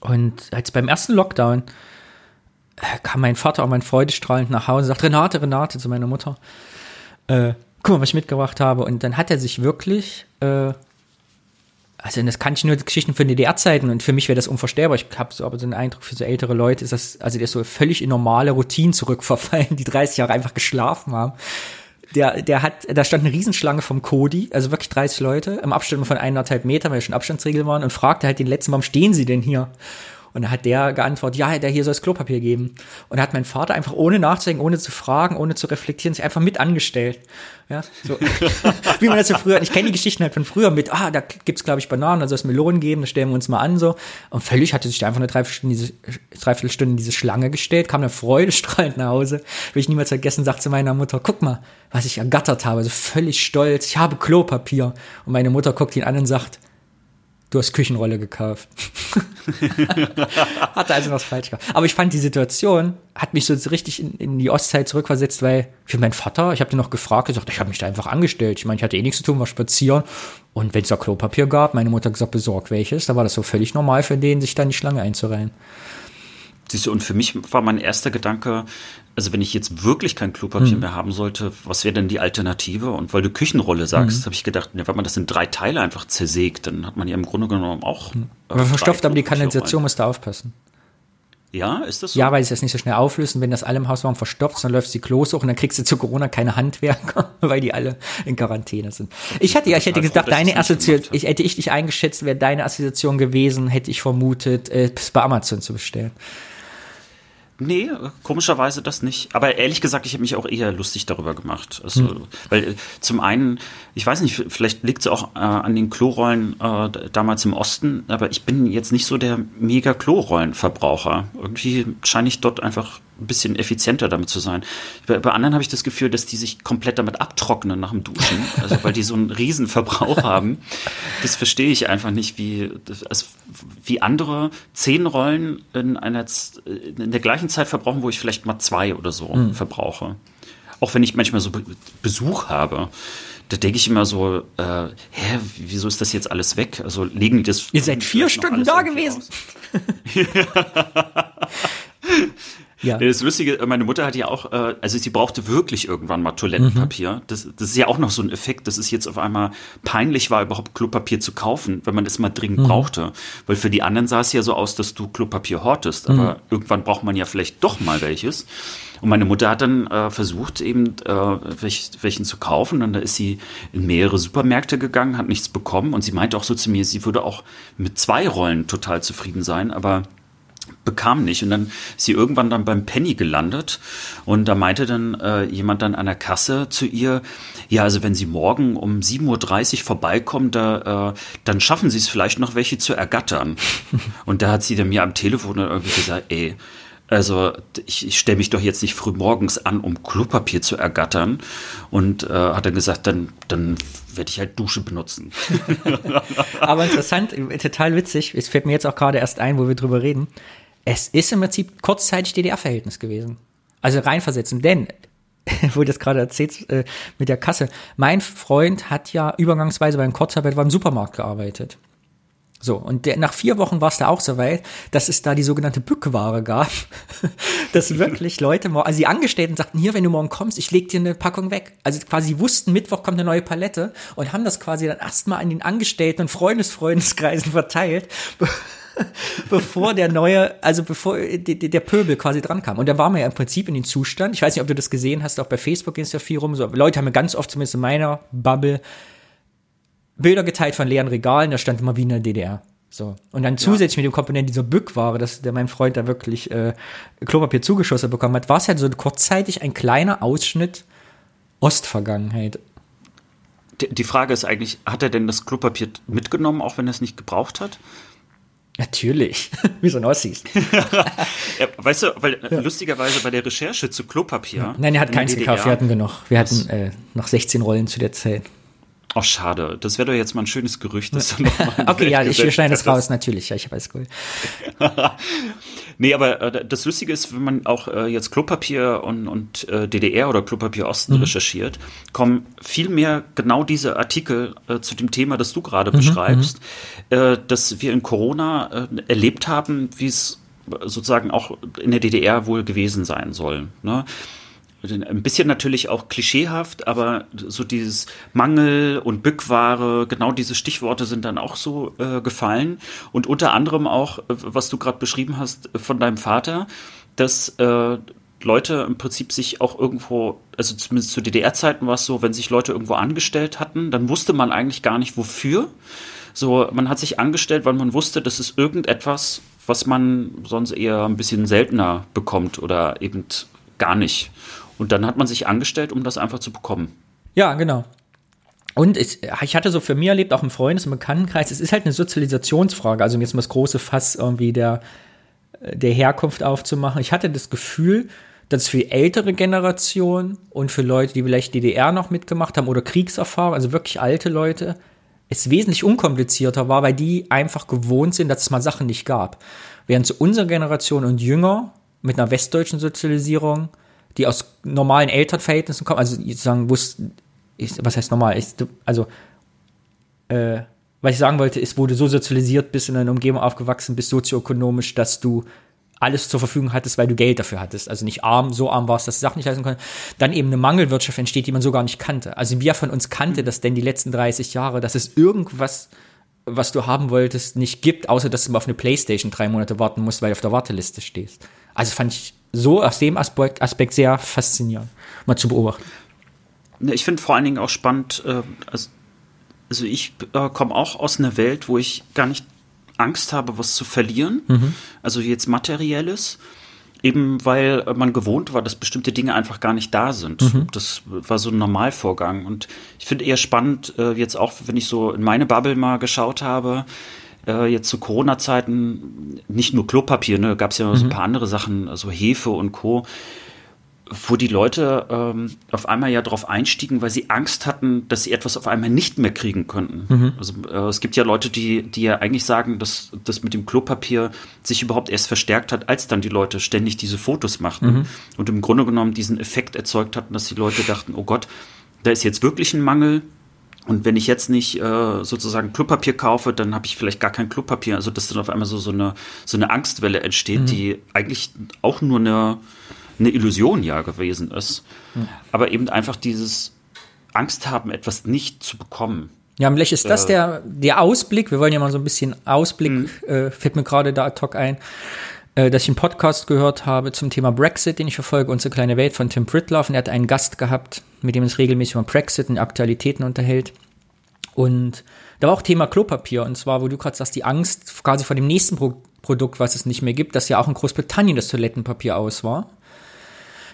Und als beim ersten Lockdown kam mein Vater auch mein freudestrahlend nach Hause und sagt, Renate, Renate zu meiner Mutter. Äh, guck mal, was ich mitgebracht habe. Und dann hat er sich wirklich, äh, also das kann ich nur Geschichten von DDR-Zeiten und für mich wäre das unvorstellbar. Ich habe so aber so einen Eindruck, für so ältere Leute ist das, also der ist so völlig in normale Routinen zurückverfallen, die 30 Jahre einfach geschlafen haben. Der, der hat, da stand eine Riesenschlange vom Cody, also wirklich 30 Leute, im Abstand von eineinhalb Meter, weil ja schon Abstandsregeln waren, und fragte halt den letzten, warum stehen sie denn hier? Und dann hat der geantwortet, ja, der hier soll es Klopapier geben. Und hat mein Vater einfach ohne nachzudenken, ohne zu fragen, ohne zu reflektieren, sich einfach mit angestellt. Ja, so. [LAUGHS] wie man das so früher, ich kenne die Geschichten halt von früher mit, ah, da gibt's glaube ich Bananen, da soll es Melonen geben, da stellen wir uns mal an so. Und völlig hatte sich da einfach eine Dreiviertelstunde diese, Dreiviertelstunde in diese Schlange gestellt, kam dann freudestrahlend nach Hause. Will ich niemals vergessen, sagt zu meiner Mutter, guck mal, was ich ergattert habe, so völlig stolz, ich habe Klopapier. Und meine Mutter guckt ihn an und sagt, du hast Küchenrolle gekauft. [LAUGHS] Hatte also was falsch gemacht. Aber ich fand die Situation, hat mich so richtig in, in die Ostzeit zurückversetzt, weil für meinen Vater, ich habe den noch gefragt, gesagt, ich habe mich da einfach angestellt. Ich meine, ich hatte eh nichts zu tun, war spazieren. Und wenn es da Klopapier gab, meine Mutter gesagt, besorg welches, da war das so völlig normal für den, sich da in die Schlange einzureihen. Siehst du, und für mich war mein erster Gedanke, also wenn ich jetzt wirklich kein Klopapier hm. mehr haben sollte, was wäre denn die Alternative? Und weil du Küchenrolle sagst, hm. habe ich gedacht, ja, wenn man das in drei Teile einfach zersägt, dann hat man ja im Grunde genommen auch. Hm. Aber verstopft aber die Kanalisation, musst du aufpassen. Ja, ist das so? Ja, weil sie das nicht so schnell auflösen. Wenn das alle im Hausraum verstopft, dann läuft sie Klos hoch und dann kriegst du zu Corona keine Handwerker, [LAUGHS] weil die alle in Quarantäne sind. Ich hatte ja, ich hätte gedacht, deine Assoziation, ich hätte ich dich eingeschätzt, wäre deine Assoziation gewesen, hätte ich vermutet, äh, bei Amazon zu bestellen. Nee, komischerweise das nicht. Aber ehrlich gesagt, ich habe mich auch eher lustig darüber gemacht. Also, hm. Weil äh, zum einen, ich weiß nicht, vielleicht liegt es auch äh, an den Klorollen äh, damals im Osten, aber ich bin jetzt nicht so der mega Klorollenverbraucher. Irgendwie scheine ich dort einfach ein bisschen effizienter damit zu sein. Bei, bei anderen habe ich das Gefühl, dass die sich komplett damit abtrocknen nach dem Duschen, also weil die so einen riesen Verbrauch [LAUGHS] haben. Das verstehe ich einfach nicht, wie, also wie andere zehn Rollen in, einer, in der gleichen Zeit verbrauchen, wo ich vielleicht mal zwei oder so mhm. verbrauche. Auch wenn ich manchmal so Besuch habe da denke ich immer so, äh, hä, wieso ist das jetzt alles weg? Also legen die das. Ihr seid vier Stunden da gewesen. [LAUGHS] [LAUGHS] Ja. Das Lustige, meine Mutter hat ja auch, äh, also sie brauchte wirklich irgendwann mal Toilettenpapier. Mhm. Das, das ist ja auch noch so ein Effekt, dass es jetzt auf einmal peinlich war, überhaupt Klopapier zu kaufen, wenn man es mal dringend mhm. brauchte. Weil für die anderen sah es ja so aus, dass du Klopapier hortest. Aber mhm. irgendwann braucht man ja vielleicht doch mal welches. Und meine Mutter hat dann äh, versucht, eben äh, welch, welchen zu kaufen. Und da ist sie in mehrere Supermärkte gegangen, hat nichts bekommen. Und sie meinte auch so zu mir, sie würde auch mit zwei Rollen total zufrieden sein. Aber bekam nicht. Und dann ist sie irgendwann dann beim Penny gelandet und da meinte dann äh, jemand dann an der Kasse zu ihr, ja, also wenn Sie morgen um 7.30 Uhr vorbeikommen, da, äh, dann schaffen Sie es vielleicht noch welche zu ergattern. [LAUGHS] und da hat sie dann mir am Telefon dann irgendwie gesagt, ey, also ich, ich stelle mich doch jetzt nicht früh morgens an, um Klopapier zu ergattern. Und äh, hat dann gesagt, dann, dann werde ich halt Dusche benutzen. [LAUGHS] Aber interessant, total witzig, es fällt mir jetzt auch gerade erst ein, wo wir drüber reden. Es ist im Prinzip kurzzeitig DDR-Verhältnis gewesen. Also reinversetzen, denn [LAUGHS] wo das gerade erzählt äh, mit der Kasse. Mein Freund hat ja übergangsweise beim Kurzarbeit beim Supermarkt gearbeitet. So, und der, nach vier Wochen war es da auch so weit, dass es da die sogenannte Bückware gab. [LAUGHS] dass wirklich Leute, also die Angestellten sagten, hier, wenn du morgen kommst, ich leg dir eine Packung weg. Also quasi wussten, Mittwoch kommt eine neue Palette und haben das quasi dann erstmal an den Angestellten und Freundesfreundeskreisen [LAUGHS] verteilt, [LAUGHS] bevor der neue, also bevor der Pöbel quasi dran kam. Und da war man ja im Prinzip in den Zustand, ich weiß nicht, ob du das gesehen hast, auch bei Facebook ging es ja viel rum, so Leute haben mir ganz oft, zumindest in meiner Bubble, Bilder geteilt von leeren Regalen, da stand immer wie in der DDR. So. Und dann zusätzlich ja. mit dem Komponent dieser Bückware, dass der mein Freund da wirklich äh, Klopapier zugeschossen bekommen hat, war es halt so kurzzeitig ein kleiner Ausschnitt Ostvergangenheit. Die Frage ist eigentlich, hat er denn das Klopapier mitgenommen, auch wenn er es nicht gebraucht hat? Natürlich, [LAUGHS] wie so ein Ossis. [LAUGHS] ja, weißt du, weil ja. lustigerweise bei der Recherche zu Klopapier. Nein, er hat keins gekauft, wir hatten genug. Wir hatten äh, noch 16 Rollen zu der Zeit. Ach, schade. Das wäre doch jetzt mal ein schönes Gerücht. Das [LAUGHS] okay, ja, ich schneide das raus, natürlich. Ja, ich weiß, cool. [LAUGHS] nee, aber äh, das Lustige ist, wenn man auch äh, jetzt Klopapier und, und äh, DDR oder Klopapier Osten mhm. recherchiert, kommen viel mehr genau diese Artikel äh, zu dem Thema, das du gerade mhm, beschreibst, mhm. Äh, dass wir in Corona äh, erlebt haben, wie es sozusagen auch in der DDR wohl gewesen sein soll. Ne? Ein bisschen natürlich auch klischeehaft, aber so dieses Mangel und Bückware, genau diese Stichworte sind dann auch so äh, gefallen. Und unter anderem auch, äh, was du gerade beschrieben hast äh, von deinem Vater, dass äh, Leute im Prinzip sich auch irgendwo, also zumindest zu DDR-Zeiten war es so, wenn sich Leute irgendwo angestellt hatten, dann wusste man eigentlich gar nicht wofür. So, man hat sich angestellt, weil man wusste, das ist irgendetwas, was man sonst eher ein bisschen seltener bekommt oder eben gar nicht. Und dann hat man sich angestellt, um das einfach zu bekommen. Ja, genau. Und ich, ich hatte so für mich erlebt, auch im Freundes- und Bekanntenkreis, es ist halt eine Sozialisationsfrage. Also jetzt mal das große Fass irgendwie der, der Herkunft aufzumachen. Ich hatte das Gefühl, dass für ältere Generation und für Leute, die vielleicht DDR noch mitgemacht haben oder Kriegserfahrung, also wirklich alte Leute, es wesentlich unkomplizierter war, weil die einfach gewohnt sind, dass es mal Sachen nicht gab. Während zu unserer Generation und jünger mit einer westdeutschen Sozialisierung, die aus normalen Elternverhältnissen kommen, also sozusagen wussten, was heißt normal? Ich, also, äh, was ich sagen wollte, ist, du so sozialisiert bist in einer Umgebung aufgewachsen bist, sozioökonomisch, dass du alles zur Verfügung hattest, weil du Geld dafür hattest. Also nicht arm, so arm warst, dass du Sachen nicht leisten konntest. Dann eben eine Mangelwirtschaft entsteht, die man so gar nicht kannte. Also wer von uns kannte das denn die letzten 30 Jahre, dass es irgendwas, was du haben wolltest, nicht gibt, außer dass du mal auf eine Playstation drei Monate warten musst, weil du auf der Warteliste stehst. Also fand ich so aus dem Aspekt, Aspekt sehr faszinierend, mal zu beobachten. Ich finde vor allen Dingen auch spannend, äh, also, also ich äh, komme auch aus einer Welt, wo ich gar nicht Angst habe, was zu verlieren, mhm. also jetzt materielles, eben weil man gewohnt war, dass bestimmte Dinge einfach gar nicht da sind. Mhm. Das war so ein Normalvorgang. Und ich finde eher spannend, äh, jetzt auch, wenn ich so in meine Bubble mal geschaut habe, äh, jetzt zu Corona-Zeiten, nicht nur Klopapier, ne, gab es ja mhm. so ein mhm. paar andere Sachen, also Hefe und Co wo die Leute ähm, auf einmal ja darauf einstiegen, weil sie Angst hatten, dass sie etwas auf einmal nicht mehr kriegen könnten. Mhm. Also äh, es gibt ja Leute, die, die ja eigentlich sagen, dass das mit dem Klopapier sich überhaupt erst verstärkt hat, als dann die Leute ständig diese Fotos machten mhm. und im Grunde genommen diesen Effekt erzeugt hatten, dass die Leute dachten, oh Gott, da ist jetzt wirklich ein Mangel. Und wenn ich jetzt nicht äh, sozusagen Klopapier kaufe, dann habe ich vielleicht gar kein Klopapier. Also dass dann auf einmal so, so, eine, so eine Angstwelle entsteht, mhm. die eigentlich auch nur eine eine Illusion ja gewesen ist. Mhm. Aber eben einfach dieses Angst haben, etwas nicht zu bekommen. Ja, vielleicht ist das äh, der, der Ausblick. Wir wollen ja mal so ein bisschen Ausblick, mhm. äh, fällt mir gerade da ad hoc ein, äh, dass ich einen Podcast gehört habe zum Thema Brexit, den ich verfolge, unsere kleine Welt von Tim Pritloff. Und er hat einen Gast gehabt, mit dem es regelmäßig über Brexit und Aktualitäten unterhält. Und da war auch Thema Klopapier. Und zwar, wo du gerade sagst, die Angst quasi vor dem nächsten Pro Produkt, was es nicht mehr gibt, dass ja auch in Großbritannien das Toilettenpapier aus war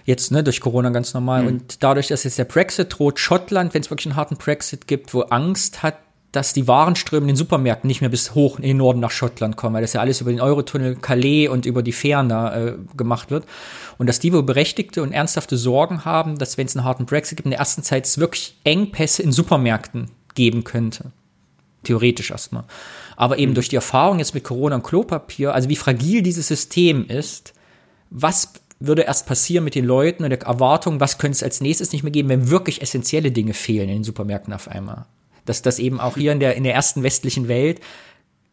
jetzt ne, durch Corona ganz normal. Mhm. Und dadurch, dass jetzt der Brexit droht, Schottland, wenn es wirklich einen harten Brexit gibt, wo Angst hat, dass die Warenströme in den Supermärkten nicht mehr bis hoch in den Norden nach Schottland kommen, weil das ja alles über den Eurotunnel Calais und über die Fähren äh, gemacht wird. Und dass die wohl berechtigte und ernsthafte Sorgen haben, dass wenn es einen harten Brexit gibt, in der ersten Zeit es wirklich Engpässe in Supermärkten geben könnte. Theoretisch erstmal. Aber eben mhm. durch die Erfahrung jetzt mit Corona und Klopapier, also wie fragil dieses System ist, was würde erst passieren mit den Leuten und der Erwartung, was könnte es als nächstes nicht mehr geben, wenn wirklich essentielle Dinge fehlen in den Supermärkten auf einmal. Dass das eben auch hier in der, in der ersten westlichen Welt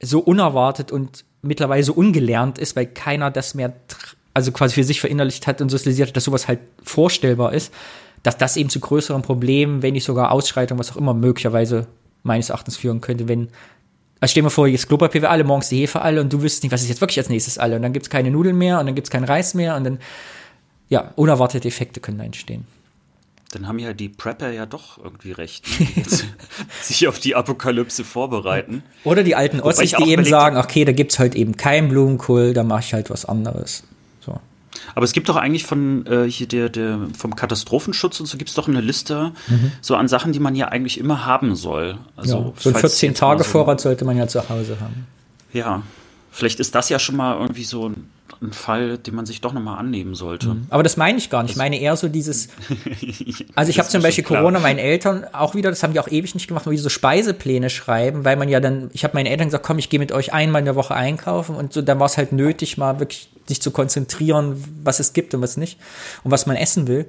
so unerwartet und mittlerweile so ungelernt ist, weil keiner das mehr, also quasi für sich verinnerlicht hat und sozialisiert hat, dass sowas halt vorstellbar ist, dass das eben zu größeren Problemen, wenn nicht sogar Ausschreitungen, was auch immer möglicherweise meines Erachtens führen könnte, wenn also stell dir vor, jetzt Klopapier wir alle, morgens die Hefe alle und du wüsstest nicht, was ist jetzt wirklich als nächstes alle. Und dann gibt's keine Nudeln mehr und dann gibt's keinen Reis mehr und dann, ja, unerwartete Effekte können da entstehen. Dann haben ja die Prepper ja doch irgendwie recht, ne? [LAUGHS] sich auf die Apokalypse vorbereiten. Oder die alten Ossis, die eben sagen, okay, da gibt's halt eben keinen Blumenkohl, da mache ich halt was anderes. Aber es gibt doch eigentlich von äh, hier der, der vom Katastrophenschutz und so gibt es doch eine Liste mhm. so an Sachen, die man ja eigentlich immer haben soll. Also ja, so ein 14 Tage so Vorrat sollte man ja zu Hause haben. Ja, vielleicht ist das ja schon mal irgendwie so ein, ein Fall, den man sich doch nochmal annehmen sollte. Mhm. Aber das meine ich gar nicht. Ich meine eher so dieses. [LAUGHS] Also ich habe zum Beispiel Corona meinen Eltern auch wieder, das haben die auch ewig nicht gemacht, nur diese Speisepläne schreiben, weil man ja dann, ich habe meinen Eltern gesagt, komm, ich gehe mit euch einmal in der Woche einkaufen und so, dann war es halt nötig, mal wirklich sich zu konzentrieren, was es gibt und was nicht und was man essen will.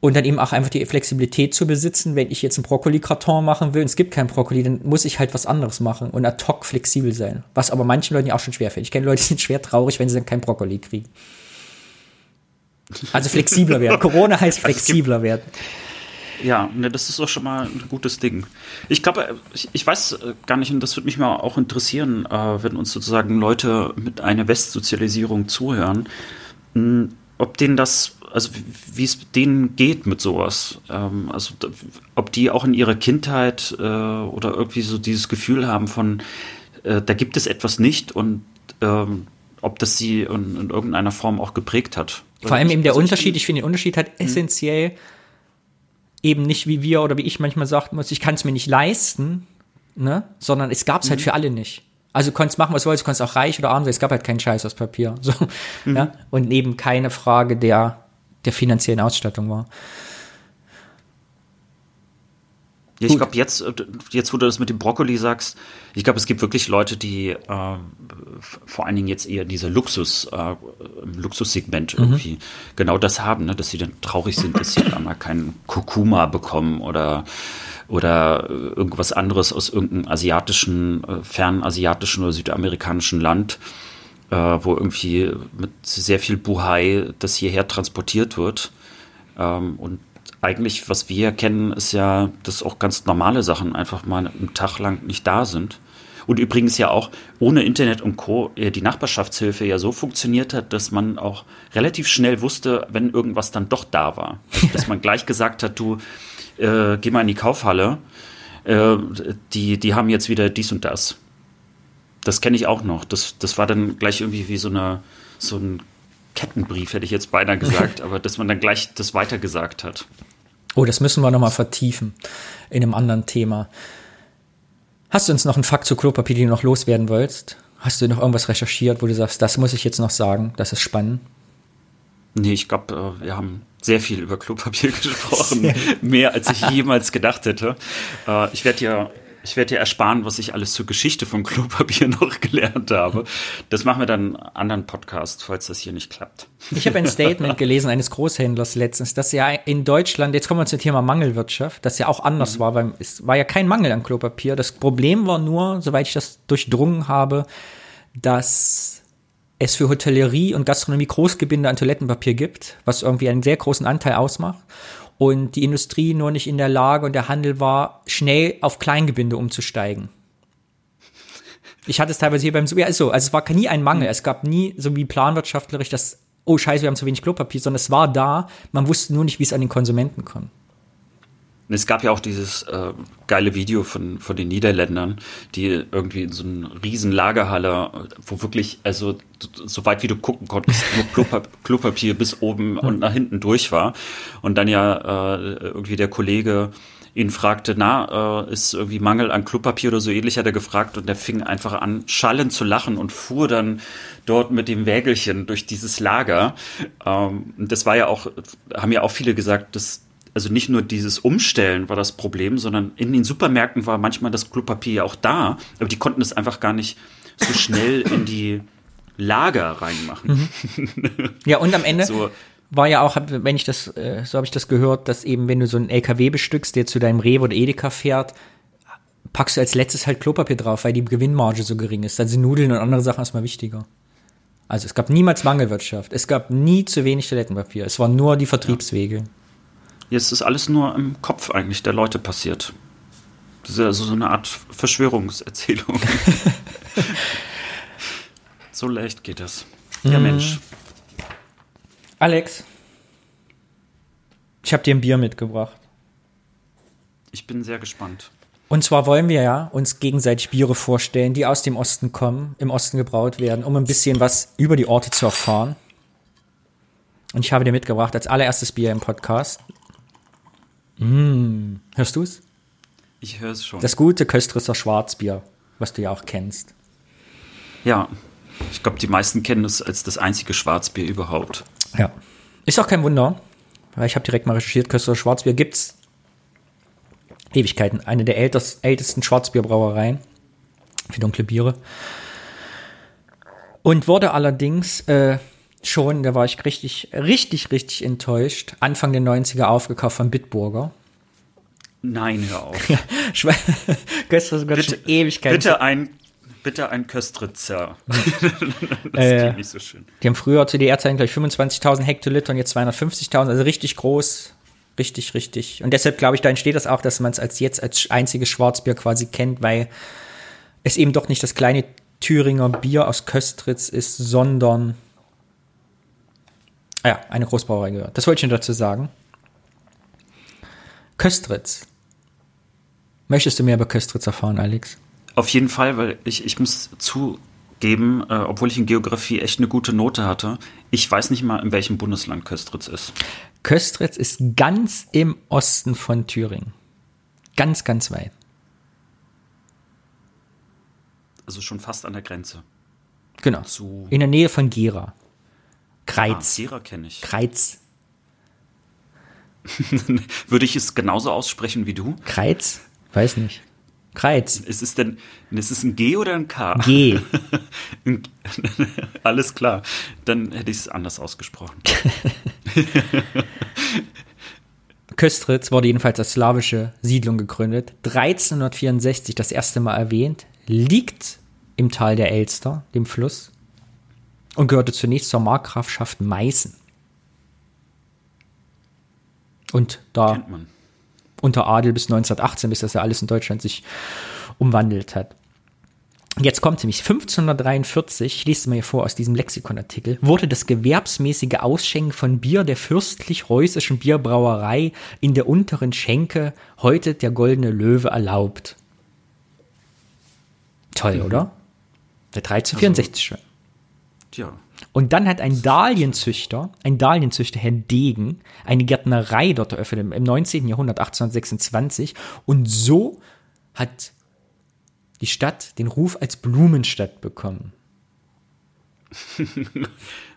Und dann eben auch einfach die Flexibilität zu besitzen, wenn ich jetzt einen Brokkoli-Karton machen will und es gibt keinen Brokkoli, dann muss ich halt was anderes machen und ad hoc flexibel sein. Was aber manchen Leuten ja auch schon schwerfällt. Ich kenne Leute, die sind schwer traurig, wenn sie dann keinen Brokkoli kriegen. Also flexibler werden. [LAUGHS] Corona heißt flexibler werden. Ja, ne, das ist doch schon mal ein gutes Ding. Ich glaube, ich, ich, weiß äh, gar nicht, und das würde mich mal auch interessieren, äh, wenn uns sozusagen Leute mit einer Westsozialisierung zuhören, mh, ob denen das, also wie es denen geht mit sowas. Ähm, also ob die auch in ihrer Kindheit äh, oder irgendwie so dieses Gefühl haben von, äh, da gibt es etwas nicht und ähm, ob das sie in, in, irgendeiner Form auch geprägt hat. Vor allem eben der also Unterschied, ich finde den Unterschied halt hm. essentiell eben nicht wie wir oder wie ich manchmal sagen muss, ich kann es mir nicht leisten, ne? sondern es gab es halt mhm. für alle nicht. Also du konntest machen, was du wolltest, du konntest auch reich oder arm sein, es gab halt keinen Scheiß aus Papier. [LAUGHS] So, mhm. ja? Und eben keine Frage der, der finanziellen Ausstattung war. Ja, ich glaube, jetzt, jetzt, wo du das mit dem Brokkoli sagst, ich glaube, es gibt wirklich Leute, die äh, vor allen Dingen jetzt eher diese Luxus, äh, Luxussegment mhm. irgendwie genau das haben, ne? dass sie dann traurig sind, dass sie einmal keinen Kurkuma bekommen oder oder irgendwas anderes aus irgendeinem asiatischen, äh, fernasiatischen oder südamerikanischen Land, äh, wo irgendwie mit sehr viel Buhai das hierher transportiert wird. Ähm, und eigentlich, was wir hier kennen, ist ja, dass auch ganz normale Sachen einfach mal einen Tag lang nicht da sind. Und übrigens ja auch ohne Internet und Co. die Nachbarschaftshilfe ja so funktioniert hat, dass man auch relativ schnell wusste, wenn irgendwas dann doch da war. Also, dass man gleich gesagt hat, du, äh, geh mal in die Kaufhalle, äh, die, die haben jetzt wieder dies und das. Das kenne ich auch noch. Das, das war dann gleich irgendwie wie so, eine, so ein Kettenbrief, hätte ich jetzt beinahe [LAUGHS] gesagt, aber dass man dann gleich das weitergesagt hat. Oh, das müssen wir nochmal vertiefen in einem anderen Thema. Hast du uns noch einen Fakt zu Klopapier, den du noch loswerden wolltest? Hast du noch irgendwas recherchiert, wo du sagst, das muss ich jetzt noch sagen, das ist spannend? Nee, ich glaube, äh, wir haben sehr viel über Klopapier [LAUGHS] gesprochen, mehr als ich jemals gedacht hätte. Äh, ich werde ja ich werde dir ersparen, was ich alles zur Geschichte von Klopapier [LAUGHS] noch gelernt habe. Das machen wir dann in einem anderen Podcast, falls das hier nicht klappt. Ich habe ein Statement gelesen eines Großhändlers letztens, dass ja in Deutschland, jetzt kommen wir zum Thema Mangelwirtschaft, das ja auch anders mhm. war, weil es war ja kein Mangel an Klopapier. Das Problem war nur, soweit ich das durchdrungen habe, dass es für Hotellerie und Gastronomie Großgebinde an Toilettenpapier gibt, was irgendwie einen sehr großen Anteil ausmacht und die Industrie nur nicht in der Lage und der Handel war, schnell auf Kleingebinde umzusteigen. Ich hatte es teilweise hier beim, ja, ist so, also es war nie ein Mangel. Es gab nie so wie planwirtschaftlich das, oh scheiße, wir haben zu wenig Klopapier, sondern es war da. Man wusste nur nicht, wie es an den Konsumenten kommt. Es gab ja auch dieses äh, geile Video von, von den Niederländern, die irgendwie in so einer riesen Lagerhalle, wo wirklich, also so weit wie du gucken konntest, nur [LAUGHS] Klopap Klopapier bis oben und nach hinten durch war. Und dann ja äh, irgendwie der Kollege ihn fragte, na, äh, ist irgendwie Mangel an Klopapier oder so ähnlich, hat er gefragt und der fing einfach an, schallend zu lachen und fuhr dann dort mit dem Wägelchen durch dieses Lager. Ähm, und das war ja auch, haben ja auch viele gesagt, das also nicht nur dieses Umstellen war das Problem, sondern in den Supermärkten war manchmal das Klopapier ja auch da, aber die konnten es einfach gar nicht so schnell [LAUGHS] in die Lager reinmachen. Mhm. Ja, und am Ende [LAUGHS] so. war ja auch, wenn ich das, äh, so habe ich das gehört, dass eben, wenn du so einen LKW bestückst, der zu deinem Rewe oder Edeka fährt, packst du als letztes halt Klopapier drauf, weil die Gewinnmarge so gering ist. Dann sind Nudeln und andere Sachen erstmal wichtiger. Also es gab niemals Mangelwirtschaft. Es gab nie zu wenig Toilettenpapier. Es waren nur die Vertriebswege. Ja. Jetzt ist alles nur im Kopf eigentlich der Leute passiert. Das ist also so eine Art Verschwörungserzählung. [LAUGHS] so leicht geht das. Ja, mhm. Mensch. Alex, ich habe dir ein Bier mitgebracht. Ich bin sehr gespannt. Und zwar wollen wir ja uns gegenseitig Biere vorstellen, die aus dem Osten kommen, im Osten gebraut werden, um ein bisschen was über die Orte zu erfahren. Und ich habe dir mitgebracht als allererstes Bier im Podcast Mm. Hörst du es? Ich höre es schon. Das gute Köstrisser Schwarzbier, was du ja auch kennst. Ja, ich glaube, die meisten kennen es als das einzige Schwarzbier überhaupt. Ja. Ist auch kein Wunder, weil ich habe direkt mal recherchiert, Köstrisser Schwarzbier gibt's Ewigkeiten. Eine der ältesten Schwarzbierbrauereien für dunkle Biere. Und wurde allerdings äh, schon, da war ich richtig, richtig, richtig enttäuscht. Anfang der 90er aufgekauft von Bitburger. Nein, hör auf. [LAUGHS] Köstritzer bitte, schon Ewigkeiten. Bitte ein, bitte ein Köstritzer. [LAUGHS] das äh, klingt nicht so schön. Die haben früher zu DDR-Zeiten gleich 25.000 Hektoliter und jetzt 250.000, also richtig groß. Richtig, richtig. Und deshalb glaube ich, da entsteht das auch, dass man es als jetzt als einziges Schwarzbier quasi kennt, weil es eben doch nicht das kleine Thüringer Bier aus Köstritz ist, sondern ja, eine Großbrauerei gehört. Das wollte ich nur dazu sagen. Köstritz. Möchtest du mehr über Köstritz erfahren, Alex? Auf jeden Fall, weil ich, ich muss geben, äh, obwohl ich in Geografie echt eine gute Note hatte. Ich weiß nicht mal, in welchem Bundesland Köstritz ist. Köstritz ist ganz im Osten von Thüringen. Ganz, ganz weit. Also schon fast an der Grenze. Genau. Zu In der Nähe von Gera. Ah, Kreiz. Gera kenne ich. Kreiz. [LAUGHS] Würde ich es genauso aussprechen wie du? Kreiz? Weiß nicht. Kreiz. Ist es denn, ist es ein G oder ein K? G. [LAUGHS] [LAUGHS] Alles klar. Dann hätte ich es anders ausgesprochen. Köstritz wurde jedenfalls als slawische Siedlung gegründet. 1364 das erste Mal erwähnt. Liegt im Tal der Elster, dem Fluss. Und gehörte zunächst zur Markgrafschaft Meißen. Und da unter Adel bis 1918, bis das ja alles in Deutschland sich umwandelt hat. Jetzt kommt nämlich 1543, ich lese es mal hier vor aus diesem Lexikonartikel, wurde das gewerbsmäßige Ausschenken von Bier der fürstlich-reußischen Bierbrauerei in der unteren Schenke, heute der Goldene Löwe, erlaubt. Toll, oder? Der 1364 schon. Tja. Und dann hat ein Dahlienzüchter, ein Dahlienzüchter, Herr Degen, eine Gärtnerei dort eröffnet im- im 19. Jahrhundert, 1826. Und so hat die Stadt den Ruf als Blumenstadt bekommen. [LAUGHS]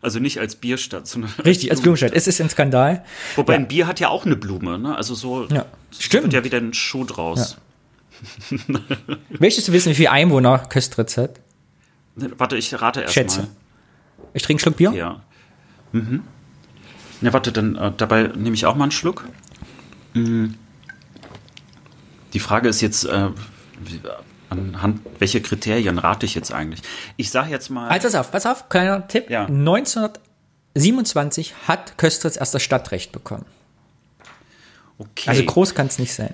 Also nicht als Bierstadt, sondern Richtig, als Blumenstadt. Es ist ein Skandal. Wobei Ja. ein Bier hat ja auch eine Blume, ne? Also so Ja, stimmt. wird ja wieder ein Schuh draus. Möchtest du wissen, wie viele Einwohner Köstritz hat? [LAUGHS] Warte, ich rate erst Schätze. mal. Ich trinke einen Schluck Bier. Ja. Mhm. Na, warte, dann äh, dabei nehme ich auch mal einen Schluck. Mm. Die Frage ist jetzt, äh, anhand welcher Kriterien rate ich jetzt eigentlich? Ich sage jetzt mal. Also pass auf, pass auf, kleiner Tipp. Ja. 1927 hat Köstritz erst das Stadtrecht bekommen. okay. Also groß kann es nicht sein.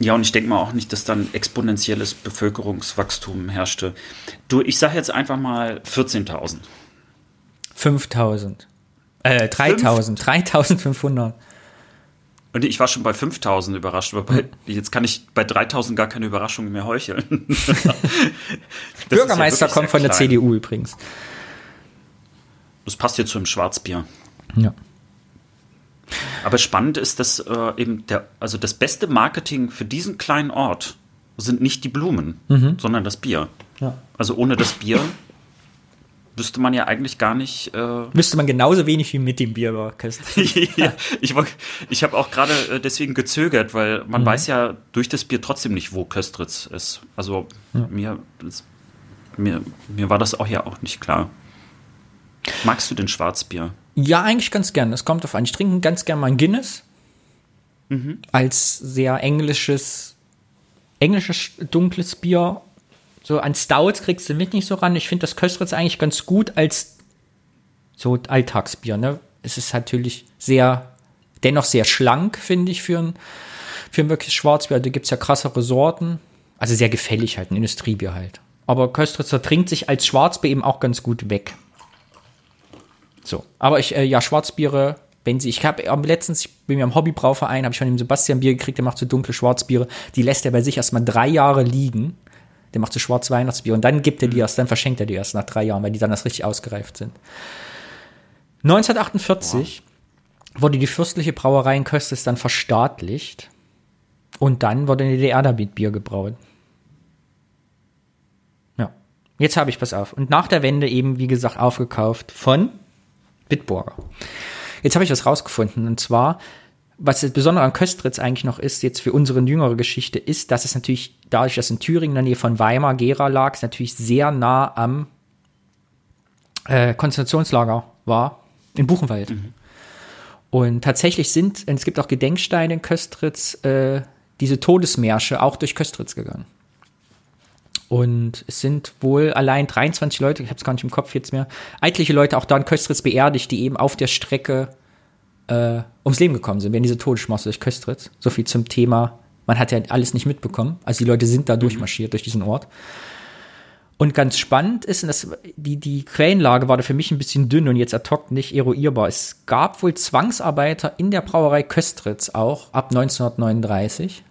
Ja, und ich denke mal auch nicht, dass dann exponentielles Bevölkerungswachstum herrschte. Du, ich sage jetzt einfach mal 14.000. 5000. Äh, 3000. 3500. Und ich war schon bei 5000 überrascht, aber bei, [LAUGHS] jetzt kann ich bei 3000 gar keine Überraschung mehr heucheln. [LAUGHS] Ja Bürgermeister wirklich kommt von der. CDU übrigens. Das passt jetzt zu einem Schwarzbier. Ja. Aber spannend ist, dass äh, eben der, also das beste Marketing für diesen kleinen Ort sind nicht die Blumen, sondern das Bier. ja. Also ohne das Bier wüsste man ja eigentlich gar nicht. Äh, Wüsste man genauso wenig wie mit dem Bier [LAUGHS] ja, ich ich habe auch gerade äh, deswegen gezögert, weil man weiß ja durch das Bier trotzdem nicht, wo Köstritz ist. Also mir, das, mir, mir war das auch ja auch nicht klar. Magst du denn Schwarzbier? Ja, eigentlich ganz gern. Das kommt auf an. Ich trinke ganz gern mal ein Guinness. Als sehr englisches, englisches dunkles Bier. So an Stouts kriegst du mit nicht so ran. Ich finde das Köstritz eigentlich ganz gut als so Alltagsbier. Ne? Es ist natürlich sehr, dennoch sehr schlank, finde ich, für ein, für ein wirklich Schwarzbier. Da gibt es ja krassere Sorten. Also sehr gefällig halt, ein Industriebier halt. Aber Köstritzer trinkt sich als Schwarzbier eben auch ganz gut weg. So, aber ich, äh, ja, Schwarzbiere, wenn sie, ich habe letztens, ich bin mir am Hobbybrauverein, habe ich von dem Sebastian Bier gekriegt, der macht so dunkle Schwarzbiere, die lässt er bei sich erstmal drei Jahre liegen. Der macht so Schwarz-Weihnachtsbier und dann gibt er die erst, dann verschenkt er die erst nach drei Jahren, weil die dann erst richtig ausgereift sind. 1948 wurde die fürstliche Brauerei in Köstritz dann verstaatlicht und dann wurde in der DDR damit Bier gebraut. Ja, jetzt habe ich, pass auf. Und nach der Wende eben, wie gesagt, aufgekauft von Bitburger. Jetzt habe ich was rausgefunden und zwar, was das Besondere an Köstritz eigentlich noch ist, jetzt für unsere jüngere Geschichte, ist, dass es natürlich, dadurch, dass in Thüringen in der Nähe von Weimar, Gera lag, es natürlich sehr nah am äh, Konzentrationslager war, in Buchenwald. Und tatsächlich sind, es gibt auch Gedenksteine in Köstritz, äh, diese Todesmärsche auch durch Köstritz gegangen. Und es sind wohl allein 23 Leute, ich habe es gar nicht im Kopf jetzt mehr, etliche Leute auch da in Köstritz beerdigt, die eben auf der Strecke äh, ums Leben gekommen sind, während diese Todesmasse durch Köstritz. So viel zum Thema, man hat ja alles nicht mitbekommen. Also die Leute sind da durchmarschiert durch diesen Ort. Und ganz spannend ist, und das, die, die Quellenlage war da für mich ein bisschen dünn und jetzt ad hoc nicht eruierbar. Es gab wohl Zwangsarbeiter in der Brauerei Köstritz auch ab 1939.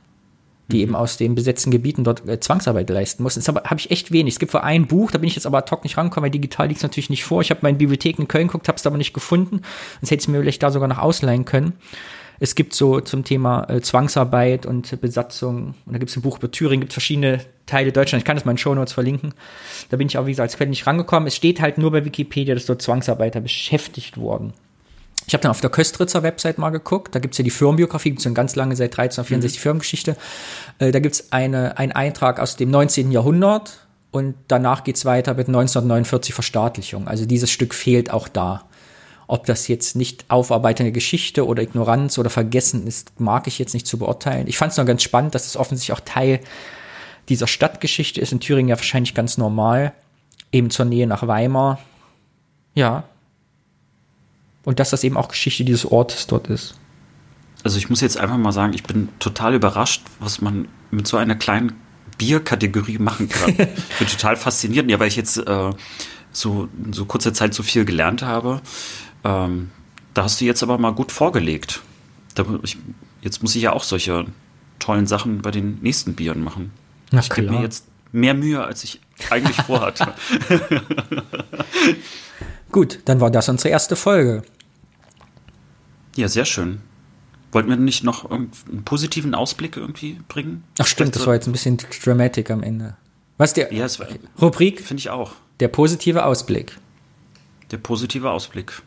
die eben aus den besetzten Gebieten dort äh, Zwangsarbeit leisten mussten. Das habe ich echt wenig. Es gibt vor ein Buch, da bin ich jetzt aber ad hoc nicht rangekommen, weil digital liegt es natürlich nicht vor. Ich habe meine Bibliothek in Köln geguckt, habe es aber nicht gefunden. Sonst hätte ich mir vielleicht da sogar noch ausleihen können. Es gibt so zum Thema äh, Zwangsarbeit und Besatzung, und da gibt es ein Buch über Thüringen, gibt verschiedene Teile Deutschland. Ich kann das mal in Show Notes verlinken. Da bin ich auch, wie gesagt, als Quelle nicht rangekommen. Es steht halt nur bei Wikipedia, dass dort Zwangsarbeiter beschäftigt wurden. Ich habe dann auf der Köstritzer Website mal geguckt. Da gibt's ja die Firmenbiografie, gibt's schon ganz lange, seit 1364 mhm. Firmengeschichte. Äh, da gibt's eine, einen Eintrag aus dem 19. Jahrhundert und danach geht's weiter mit 1949 Verstaatlichung. Also dieses Stück fehlt auch da. Ob das jetzt nicht aufarbeitende Geschichte oder Ignoranz oder Vergessen ist, mag ich jetzt nicht zu beurteilen. Ich fand es noch ganz spannend, dass es offensichtlich auch Teil dieser Stadtgeschichte ist. In Thüringen ja wahrscheinlich ganz normal. Eben zur Nähe nach Weimar. Ja, und dass das eben auch Geschichte dieses Ortes dort ist. Also ich muss jetzt einfach mal sagen, ich bin total überrascht, was man mit so einer kleinen Bierkategorie machen kann. [LAUGHS] ich bin total fasziniert, ja, weil ich jetzt äh, so in so kurzer Zeit so viel gelernt habe. Ähm, da hast du jetzt aber mal gut vorgelegt. Da, ich, jetzt muss ich ja auch solche tollen Sachen bei den nächsten Bieren machen. Na ich gebe mir jetzt mehr Mühe, als ich eigentlich vorhatte. [LAUGHS] Gut, dann war das unsere erste Folge. Ja, sehr schön. Wollten wir nicht noch einen positiven Ausblick irgendwie bringen? Ach stimmt, das war jetzt ein bisschen dramatic am Ende. Was der ja, Rubrik? Finde ich auch. Der positive Ausblick. Der positive Ausblick.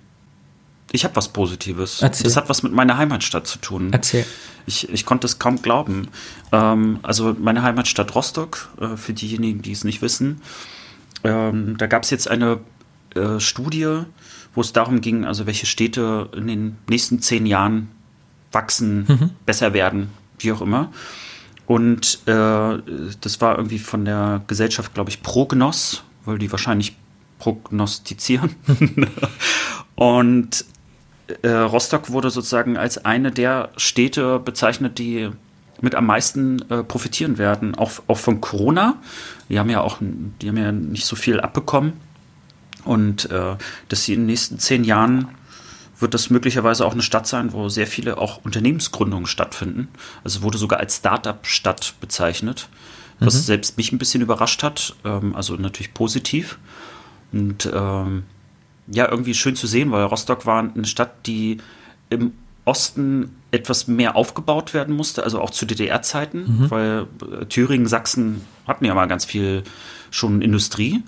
Ich habe was Positives. Erzähl. Das hat was mit meiner Heimatstadt zu tun. Erzähl. Ich, ich konnte es kaum glauben. Ähm, also meine Heimatstadt Rostock, äh, für diejenigen, die es nicht wissen, ähm, da gab es jetzt eine äh, Studie, wo es darum ging, also welche Städte in den nächsten zehn Jahren wachsen, mhm. besser werden, wie auch immer. Und äh, das war irgendwie von der Gesellschaft, glaube ich, Prognos, weil die wahrscheinlich prognostizieren. [LAUGHS] und äh, Rostock wurde sozusagen als eine der Städte bezeichnet, die mit am meisten äh, profitieren werden, auch, auch von Corona. Die haben ja auch, die haben ja nicht so viel abbekommen. Und äh, dass sie in den nächsten zehn Jahren wird das möglicherweise auch eine Stadt sein, wo sehr viele auch Unternehmensgründungen stattfinden. Also wurde sogar als Start-up-Stadt bezeichnet, was mhm. selbst mich ein bisschen überrascht hat. Ähm, also natürlich positiv. Und ähm, ja, irgendwie schön zu sehen, weil Rostock war eine Stadt, die im Osten etwas mehr aufgebaut werden musste, also auch zu DDR-Zeiten, mhm. weil äh, Thüringen, Sachsen hatten ja mal ganz viel schon Industrie.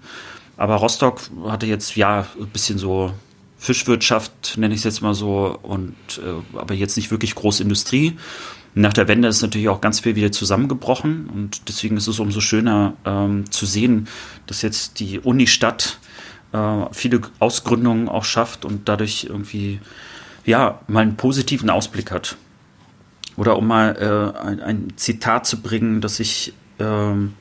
Aber Rostock hatte jetzt ja ein bisschen so Fischwirtschaft, nenne ich es jetzt mal so, und äh, aber jetzt nicht wirklich Großindustrie. Nach der Wende ist natürlich auch ganz viel wieder zusammengebrochen und deswegen ist es umso schöner ähm, zu sehen, dass jetzt die Unistadt äh, viele Ausgründungen auch schafft und dadurch irgendwie ja mal einen positiven Ausblick hat. Oder um mal äh, ein, ein, Zitat zu bringen, das ich ähm,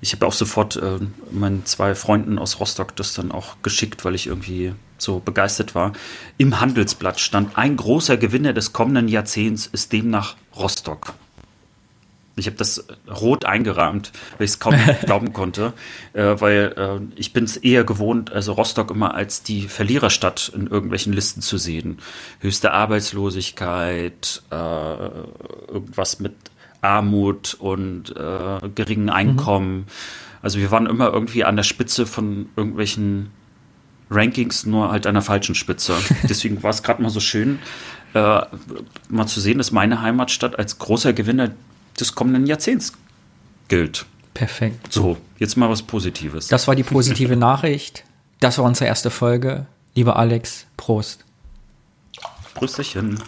ich habe auch sofort äh, meinen zwei Freunden aus Rostock das dann auch geschickt, weil ich irgendwie so begeistert war. Im Handelsblatt stand, ein großer Gewinner des kommenden Jahrzehnts ist demnach Rostock. Ich habe das rot eingerahmt, weil ich es kaum [LAUGHS] glauben konnte, äh, weil äh, ich bin es eher gewohnt, also Rostock immer als die Verliererstadt in irgendwelchen Listen zu sehen. Höchste Arbeitslosigkeit, äh, irgendwas mit Armut und äh, geringen. Einkommen. Mhm. Also wir waren immer irgendwie an der Spitze von irgendwelchen Rankings, nur halt an der falschen Spitze. [LAUGHS] Deswegen war es gerade mal so schön, äh, mal zu sehen, dass meine Heimatstadt als großer Gewinner des kommenden Jahrzehnts gilt. Perfekt. So, jetzt mal was Positives. Das war die positive [LAUGHS] Nachricht. Das war unsere erste Folge. Lieber Alex, Prost. Prösterchen.